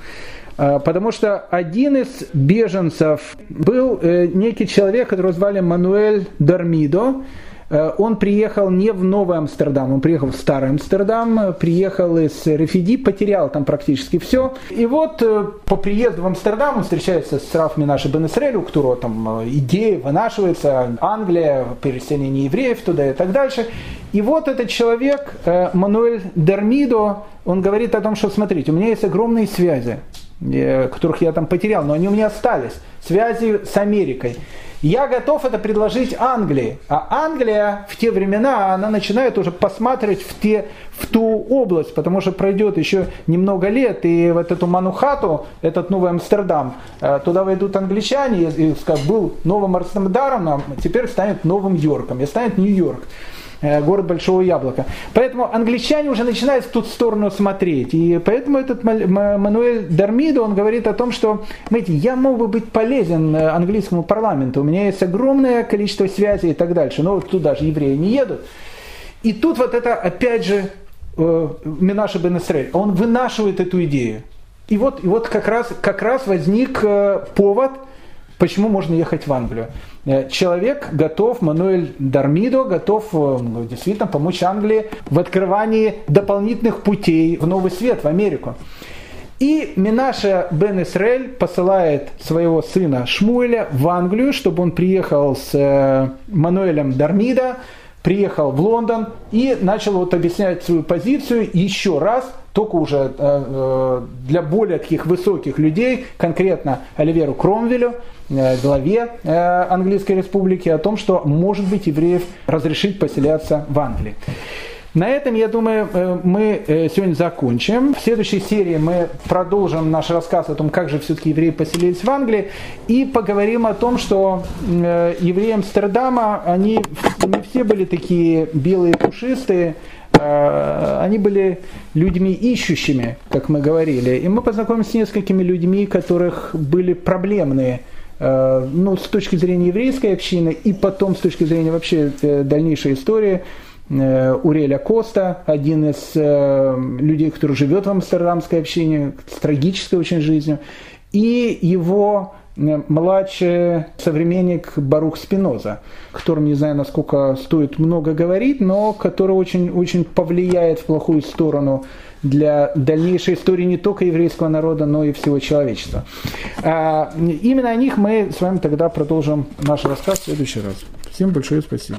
Потому что один из беженцев был некий человек, которого звали Мануэль Дармидо, Э, он приехал не в Новый Амстердам, он приехал в Старый Амстердам, приехал из Рефиди, потерял там практически все. И вот э, по приезду в Амстердам он встречается с Раф Минаши Бен у которого там э, идея вынашивается, Англия, переселение евреев туда и так дальше. И вот этот человек, Мануэль Дермидо, он говорит о том, что смотрите, у меня есть огромные связи, которых я там потерял, но они у меня остались. Связи с Америкой. Я готов это предложить Англии. А Англия в те времена, она начинает уже посматривать в, те, в ту область, потому что пройдет еще немного лет, и вот эту Манухату, этот Новый Амстердам, э, туда войдут англичане, и, скажут, был Новым Амстердамом, а теперь станет Новым Йорком, и станет Нью-Йорк. Э, город Большого Яблока. Поэтому англичане уже начинают в ту сторону смотреть. И поэтому этот Мануэль Дармидо, он говорит о том, что, знаете, я мог бы быть полезен э, английскому парламенту, у меня есть огромное количество связей и так дальше, но вот туда же евреи не едут. И тут вот это, опять же, э, Минаша Бен он вынашивает эту идею. И вот, и вот как, раз, как раз возник повод почему можно ехать в Англию. Э, человек готов, Мануэль Дармидо готов э, ну, действительно помочь Англии в открывании дополнительных путей в новый свет, в Америку. И Минаша бен Исраэль посылает своего сына Шмуэля в Англию, чтобы он приехал с э, Мануэлем Дармидо, приехал в Лондон и начал вот объяснять свою позицию еще раз, только уже э, для более таких высоких людей, конкретно Оливеру Кромвелю, главе Английской Республики, о том, что может быть евреев разрешить поселяться в Англии. На этом, я думаю, э, мы э, сегодня закончим. В следующей серии мы продолжим наш рассказ о том, как же все-таки евреи поселились в Англии, и поговорим о том, что э, евреи Амстердама, они не все были такие белые, пушистые, они были людьми ищущими, как мы говорили. И мы познакомимся с несколькими людьми, которых были проблемные ну, с точки зрения еврейской общины и потом с точки зрения вообще дальнейшей истории Э, Уреля Коста, один из э, людей, который живет в амстердамской общине, с трагической очень жизнью, и его э, младший современник Барух Спиноза, которым не знаю, насколько стоит много говорить, но который очень, очень повлияет в плохую сторону для дальнейшей истории не только еврейского народа, но и всего человечества. А, именно о них мы с вами тогда продолжим наш рассказ в следующий раз. Всем большое спасибо.